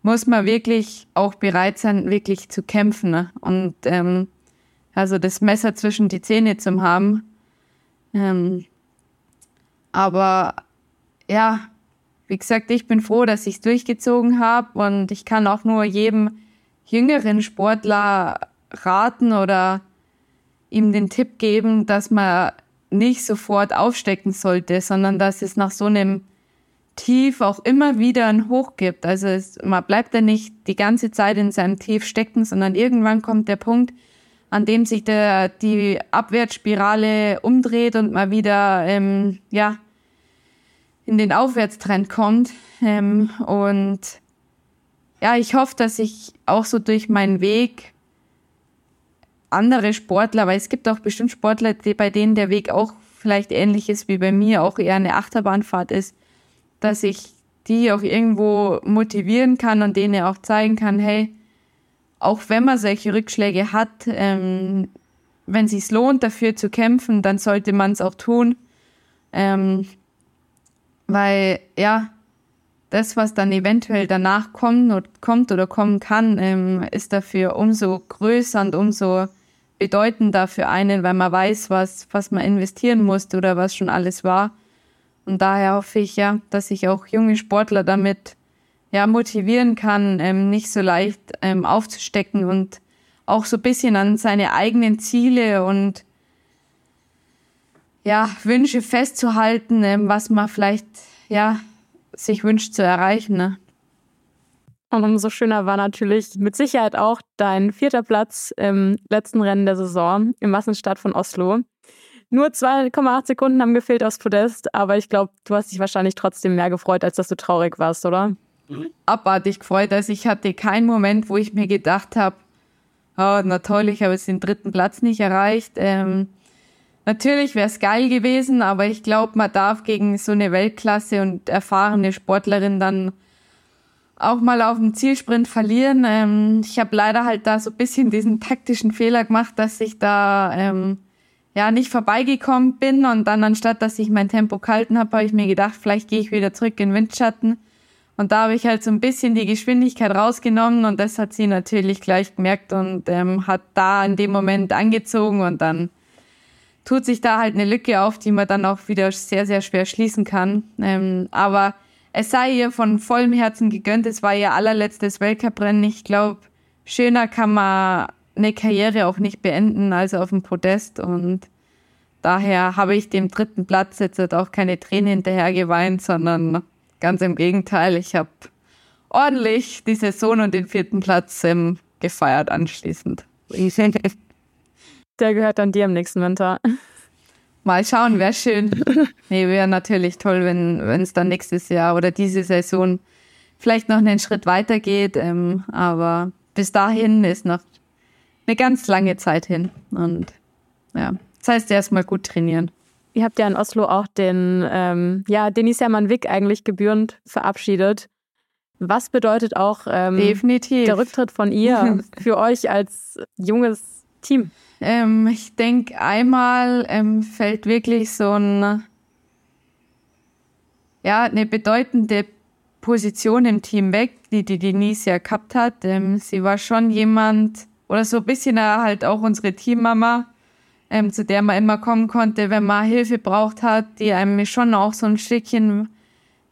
muss man wirklich auch bereit sein, wirklich zu kämpfen. Ne? Und ähm, also das Messer zwischen die Zähne zu haben. Ähm, aber ja, wie gesagt, ich bin froh, dass ich es durchgezogen habe und ich kann auch nur jedem jüngeren Sportler raten oder ihm den Tipp geben, dass man nicht sofort aufstecken sollte, sondern dass es nach so einem Tief auch immer wieder ein Hoch gibt. Also es, man bleibt ja nicht die ganze Zeit in seinem Tief stecken, sondern irgendwann kommt der Punkt, an dem sich der, die Abwärtsspirale umdreht und man wieder ähm, ja, in den Aufwärtstrend kommt. Ähm, und ja, ich hoffe, dass ich auch so durch meinen Weg andere Sportler, weil es gibt auch bestimmt Sportler, die, bei denen der Weg auch vielleicht ähnlich ist wie bei mir, auch eher eine Achterbahnfahrt ist, dass ich die auch irgendwo motivieren kann und denen auch zeigen kann, hey, auch wenn man solche Rückschläge hat, ähm, wenn es sich lohnt, dafür zu kämpfen, dann sollte man es auch tun. Ähm, weil, ja, das, was dann eventuell danach kommt, kommt oder kommen kann, ähm, ist dafür umso größer und umso bedeutender für einen, weil man weiß, was, was man investieren musste oder was schon alles war. Und daher hoffe ich ja, dass ich auch junge Sportler damit ja, motivieren kann, ähm, nicht so leicht ähm, aufzustecken und auch so ein bisschen an seine eigenen Ziele und ja, Wünsche festzuhalten, ähm, was man vielleicht ja, sich wünscht zu erreichen. Ne? Und umso schöner war natürlich mit Sicherheit auch dein vierter Platz im letzten Rennen der Saison im Massenstart von Oslo. Nur 2,8 Sekunden haben gefehlt aufs Podest, aber ich glaube, du hast dich wahrscheinlich trotzdem mehr gefreut, als dass du traurig warst, oder? Abartig gefreut. Also ich hatte keinen Moment, wo ich mir gedacht habe, oh, na toll, ich habe jetzt den dritten Platz nicht erreicht. Ähm, Natürlich wäre es geil gewesen, aber ich glaube, man darf gegen so eine Weltklasse und erfahrene Sportlerin dann auch mal auf dem Zielsprint verlieren. Ähm, ich habe leider halt da so ein bisschen diesen taktischen Fehler gemacht, dass ich da ähm, ja nicht vorbeigekommen bin und dann anstatt, dass ich mein Tempo gehalten habe, habe ich mir gedacht, vielleicht gehe ich wieder zurück in Windschatten. Und da habe ich halt so ein bisschen die Geschwindigkeit rausgenommen und das hat sie natürlich gleich gemerkt und ähm, hat da in dem Moment angezogen und dann tut sich da halt eine Lücke auf, die man dann auch wieder sehr, sehr schwer schließen kann. Ähm, aber es sei ihr von vollem Herzen gegönnt. Es war ihr allerletztes Weltcuprennen. Ich glaube, schöner kann man eine Karriere auch nicht beenden als auf dem Podest. Und daher habe ich dem dritten Platz jetzt halt auch keine Tränen hinterher geweint, sondern ganz im Gegenteil. Ich habe ordentlich die Saison und den vierten Platz ähm, gefeiert anschließend. Der gehört dann dir im nächsten Winter. Mal schauen, wäre schön. Nee, wäre natürlich toll, wenn es dann nächstes Jahr oder diese Saison vielleicht noch einen Schritt weiter geht. Ähm, aber bis dahin ist noch eine ganz lange Zeit hin. Und ja, das heißt erstmal gut trainieren. Ihr habt ja in Oslo auch den, ähm, ja, Denis Hermann Wick eigentlich gebührend verabschiedet. Was bedeutet auch ähm, der Rücktritt von ihr für euch als junges Team? Ähm, ich denke, einmal ähm, fällt wirklich so ein, ja, eine bedeutende Position im Team weg, die die Denise ja gehabt hat. Ähm, sie war schon jemand, oder so ein bisschen halt auch unsere Teammama, ähm, zu der man immer kommen konnte, wenn man Hilfe braucht hat, die einem schon auch so ein Stückchen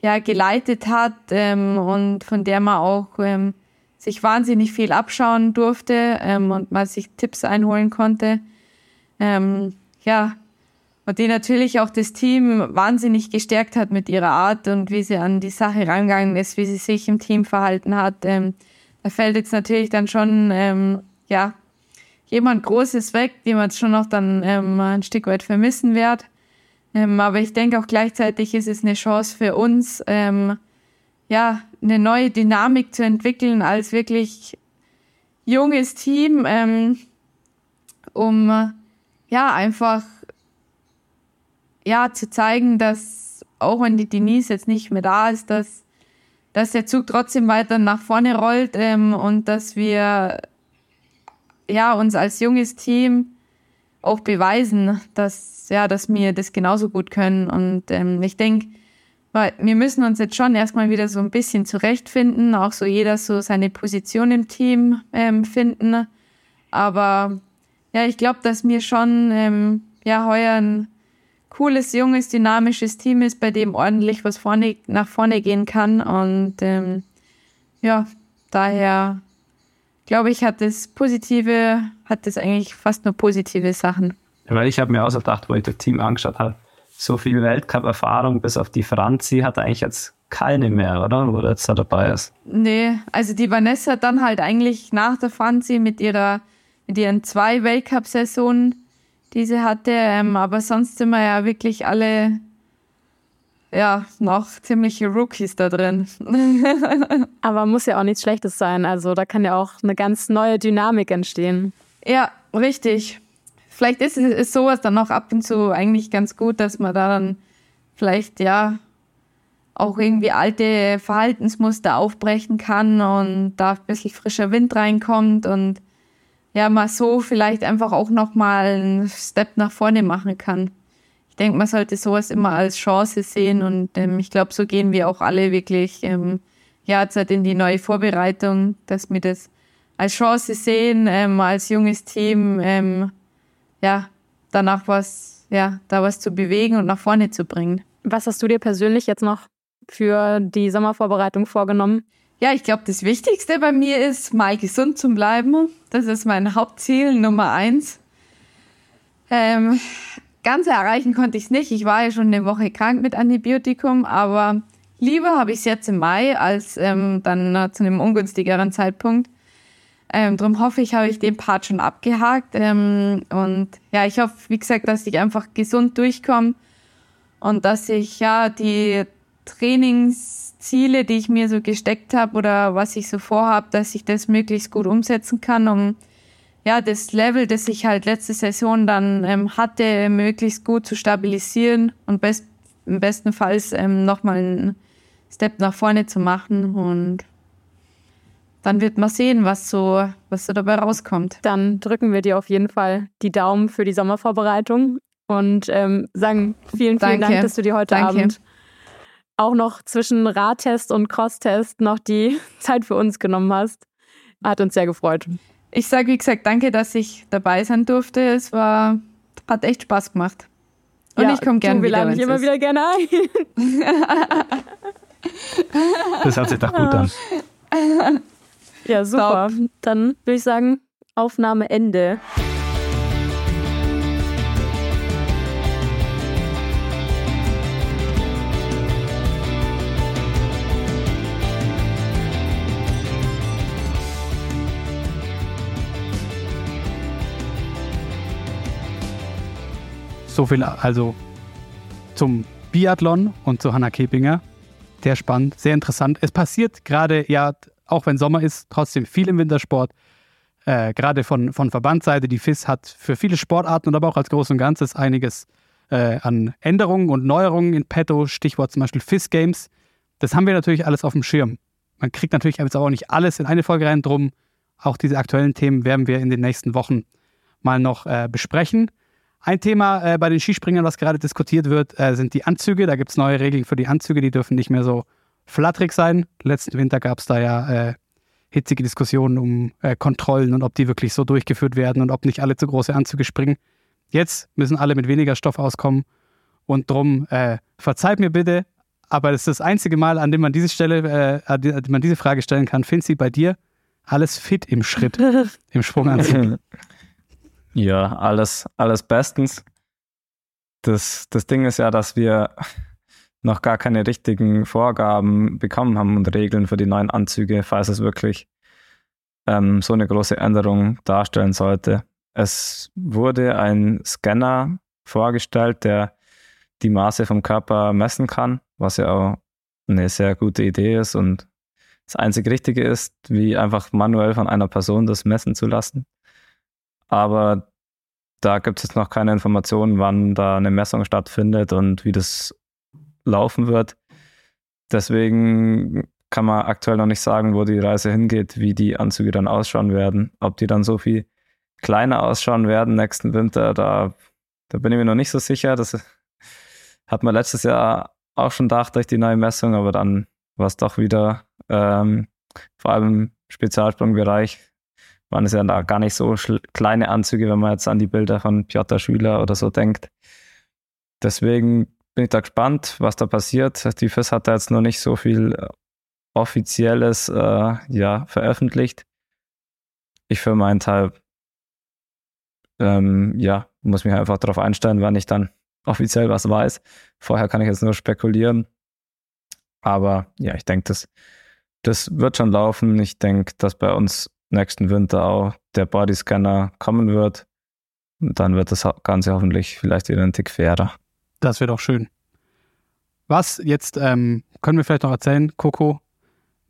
ja, geleitet hat ähm, und von der man auch ähm, sich wahnsinnig viel abschauen durfte ähm, und man sich Tipps einholen konnte. Ähm, ja, und die natürlich auch das Team wahnsinnig gestärkt hat mit ihrer Art und wie sie an die Sache rangegangen ist, wie sie sich im Team verhalten hat. Ähm, da fällt jetzt natürlich dann schon ähm, ja jemand Großes weg, den man schon noch dann ähm, ein Stück weit vermissen wird. Ähm, aber ich denke auch gleichzeitig ist es eine Chance für uns, ähm, ja, eine neue Dynamik zu entwickeln als wirklich junges Team, ähm, um ja einfach ja zu zeigen, dass auch wenn die Denise jetzt nicht mehr da ist, dass dass der Zug trotzdem weiter nach vorne rollt ähm, und dass wir ja uns als junges Team auch beweisen, dass ja, dass wir das genauso gut können. Und ähm, ich denke, wir müssen uns jetzt schon erstmal wieder so ein bisschen zurechtfinden, auch so jeder so seine Position im Team ähm, finden. Aber ja, ich glaube, dass mir schon ähm, ja heuer ein cooles, junges, dynamisches Team ist, bei dem ordentlich was vorne, nach vorne gehen kann. Und ähm, ja, daher glaube ich, hat das positive, hat das eigentlich fast nur positive Sachen. Weil ich habe mir auch so gedacht, wo ich das Team angeschaut habe, so viel Weltcup-Erfahrung bis auf die Franzi hat er eigentlich jetzt keine mehr, oder? Wo er jetzt da dabei ist. Nee, also die Vanessa hat dann halt eigentlich nach der Franzi mit ihrer, mit ihren zwei Weltcup-Saisonen, die sie hatte, ähm, aber sonst sind wir ja wirklich alle ja, noch ziemliche Rookies da drin. Aber muss ja auch nichts Schlechtes sein. Also da kann ja auch eine ganz neue Dynamik entstehen. Ja, richtig. Vielleicht ist, ist sowas dann auch ab und zu eigentlich ganz gut, dass man da dann vielleicht, ja, auch irgendwie alte Verhaltensmuster aufbrechen kann und da ein bisschen frischer Wind reinkommt und ja, mal so vielleicht einfach auch nochmal einen Step nach vorne machen kann. Ich denke, man sollte sowas immer als Chance sehen und ähm, ich glaube, so gehen wir auch alle wirklich ähm, ja, jetzt halt in die neue Vorbereitung, dass wir das als Chance sehen, ähm, als junges Team, ähm, ja, danach was, ja, da was zu bewegen und nach vorne zu bringen. Was hast du dir persönlich jetzt noch für die Sommervorbereitung vorgenommen? Ja, ich glaube, das Wichtigste bei mir ist, mal gesund zu bleiben. Das ist mein Hauptziel Nummer eins. Ähm, Ganz erreichen konnte ich es nicht. Ich war ja schon eine Woche krank mit Antibiotikum, aber lieber habe ich es jetzt im Mai als ähm, dann äh, zu einem ungünstigeren Zeitpunkt. Ähm, darum hoffe ich, habe ich den Part schon abgehakt. Ähm, und ja, ich hoffe, wie gesagt, dass ich einfach gesund durchkomme und dass ich ja die Trainingsziele, die ich mir so gesteckt habe oder was ich so vorhabe, dass ich das möglichst gut umsetzen kann, um ja, das Level, das ich halt letzte Saison dann ähm, hatte, möglichst gut zu stabilisieren und best, im besten Fall ähm, nochmal einen Step nach vorne zu machen und dann wird man sehen, was so, was so dabei rauskommt. Dann drücken wir dir auf jeden Fall die Daumen für die Sommervorbereitung und ähm, sagen vielen, vielen Danke. Dank, dass du dir heute Danke. Abend auch noch zwischen Radtest und Crosstest noch die Zeit für uns genommen hast. Hat uns sehr gefreut. Ich sage, wie gesagt, danke, dass ich dabei sein durfte. Es war, hat echt Spaß gemacht. Und ja, ich komme gerne wieder. Wir laden dich immer wieder gerne ein. das hört sich doch gut an. Ja, super. Top. Dann würde ich sagen, Aufnahme Ende. So viel also zum Biathlon und zu Hanna Kepinger. Sehr spannend, sehr interessant. Es passiert gerade, ja, auch wenn Sommer ist, trotzdem viel im Wintersport. Äh, gerade von, von Verbandsseite. Die FIS hat für viele Sportarten und aber auch als Groß und Ganzes einiges äh, an Änderungen und Neuerungen in petto. Stichwort zum Beispiel FIS Games. Das haben wir natürlich alles auf dem Schirm. Man kriegt natürlich jetzt auch nicht alles in eine Folge rein. Drum auch diese aktuellen Themen werden wir in den nächsten Wochen mal noch äh, besprechen. Ein Thema äh, bei den Skispringern, was gerade diskutiert wird, äh, sind die Anzüge. Da gibt es neue Regeln für die Anzüge, die dürfen nicht mehr so flatterig sein. Letzten Winter gab es da ja äh, hitzige Diskussionen um äh, Kontrollen und ob die wirklich so durchgeführt werden und ob nicht alle zu große Anzüge springen. Jetzt müssen alle mit weniger Stoff auskommen und drum äh, verzeiht mir bitte, aber das ist das einzige Mal, an dem man diese Stelle, an dem man diese Frage stellen kann. Finzi, bei dir alles fit im Schritt, im Sprunganzug? Ja, alles, alles bestens. Das, das Ding ist ja, dass wir noch gar keine richtigen Vorgaben bekommen haben und Regeln für die neuen Anzüge, falls es wirklich ähm, so eine große Änderung darstellen sollte. Es wurde ein Scanner vorgestellt, der die Maße vom Körper messen kann, was ja auch eine sehr gute Idee ist und das einzig Richtige ist, wie einfach manuell von einer Person das messen zu lassen. Aber da gibt es jetzt noch keine Informationen, wann da eine Messung stattfindet und wie das laufen wird. Deswegen kann man aktuell noch nicht sagen, wo die Reise hingeht, wie die Anzüge dann ausschauen werden. Ob die dann so viel kleiner ausschauen werden nächsten Winter, da, da bin ich mir noch nicht so sicher. Das hat man letztes Jahr auch schon gedacht durch die neue Messung, aber dann war es doch wieder ähm, vor allem im Spezialsprungbereich waren es ja da gar nicht so kleine Anzüge, wenn man jetzt an die Bilder von Piotr Schüler oder so denkt. Deswegen bin ich da gespannt, was da passiert. Die FIS hat da jetzt noch nicht so viel äh, Offizielles äh, ja, veröffentlicht. Ich für meinen Teil ähm, ja, muss mich einfach darauf einstellen, wann ich dann offiziell was weiß. Vorher kann ich jetzt nur spekulieren. Aber ja, ich denke, das, das wird schon laufen. Ich denke, dass bei uns nächsten Winter auch der Bodyscanner kommen wird. Und dann wird das Ganze hoffentlich vielleicht wieder ein Tick fairer. Das wird auch schön. Was jetzt ähm, können wir vielleicht noch erzählen, Coco?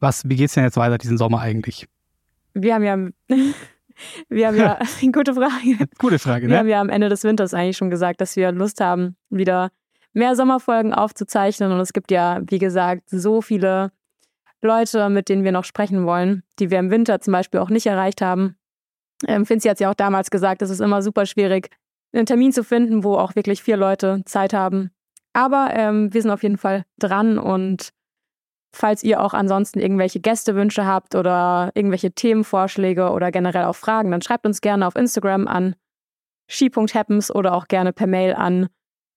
Was, wie geht es denn jetzt weiter diesen Sommer eigentlich? Wir haben ja, wir haben ja, gute Frage. Gute Frage, ne? Wir haben ja am Ende des Winters eigentlich schon gesagt, dass wir Lust haben, wieder mehr Sommerfolgen aufzuzeichnen. Und es gibt ja, wie gesagt, so viele Leute, mit denen wir noch sprechen wollen, die wir im Winter zum Beispiel auch nicht erreicht haben. Ähm, Finzi hat es ja auch damals gesagt, es ist immer super schwierig, einen Termin zu finden, wo auch wirklich vier Leute Zeit haben. Aber ähm, wir sind auf jeden Fall dran und falls ihr auch ansonsten irgendwelche Gästewünsche habt oder irgendwelche Themenvorschläge oder generell auch Fragen, dann schreibt uns gerne auf Instagram an ski.happens oder auch gerne per Mail an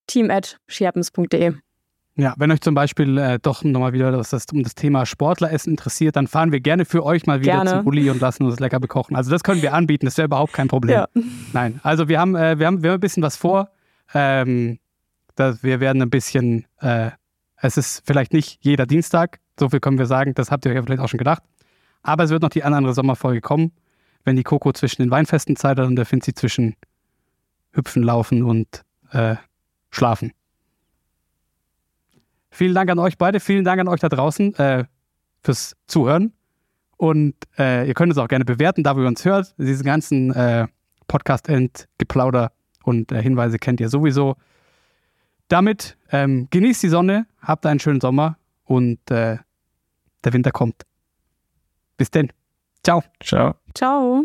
team.skihappens.de. Ja, wenn euch zum Beispiel äh, doch nochmal wieder das, das, um das Thema Sportleressen interessiert, dann fahren wir gerne für euch mal wieder gerne. zum Uli und lassen uns lecker bekochen. Also das können wir anbieten, das wäre überhaupt kein Problem. Ja. Nein, also wir haben, äh, wir haben, wir haben ein bisschen was vor. Ähm, das, wir werden ein bisschen, äh, es ist vielleicht nicht jeder Dienstag, so viel können wir sagen, das habt ihr euch ja vielleicht auch schon gedacht. Aber es wird noch die andere Sommerfolge kommen, wenn die Coco zwischen den Weinfesten Zeit hat und der Finzi zwischen Hüpfen, Laufen und äh, Schlafen. Vielen Dank an euch beide, vielen Dank an euch da draußen äh, fürs Zuhören. Und äh, ihr könnt uns auch gerne bewerten, da wo ihr uns hört. Diese ganzen äh, Podcast-End-Geplauder und äh, Hinweise kennt ihr sowieso. Damit ähm, genießt die Sonne, habt einen schönen Sommer und äh, der Winter kommt. Bis denn. Ciao. Ciao. Ciao.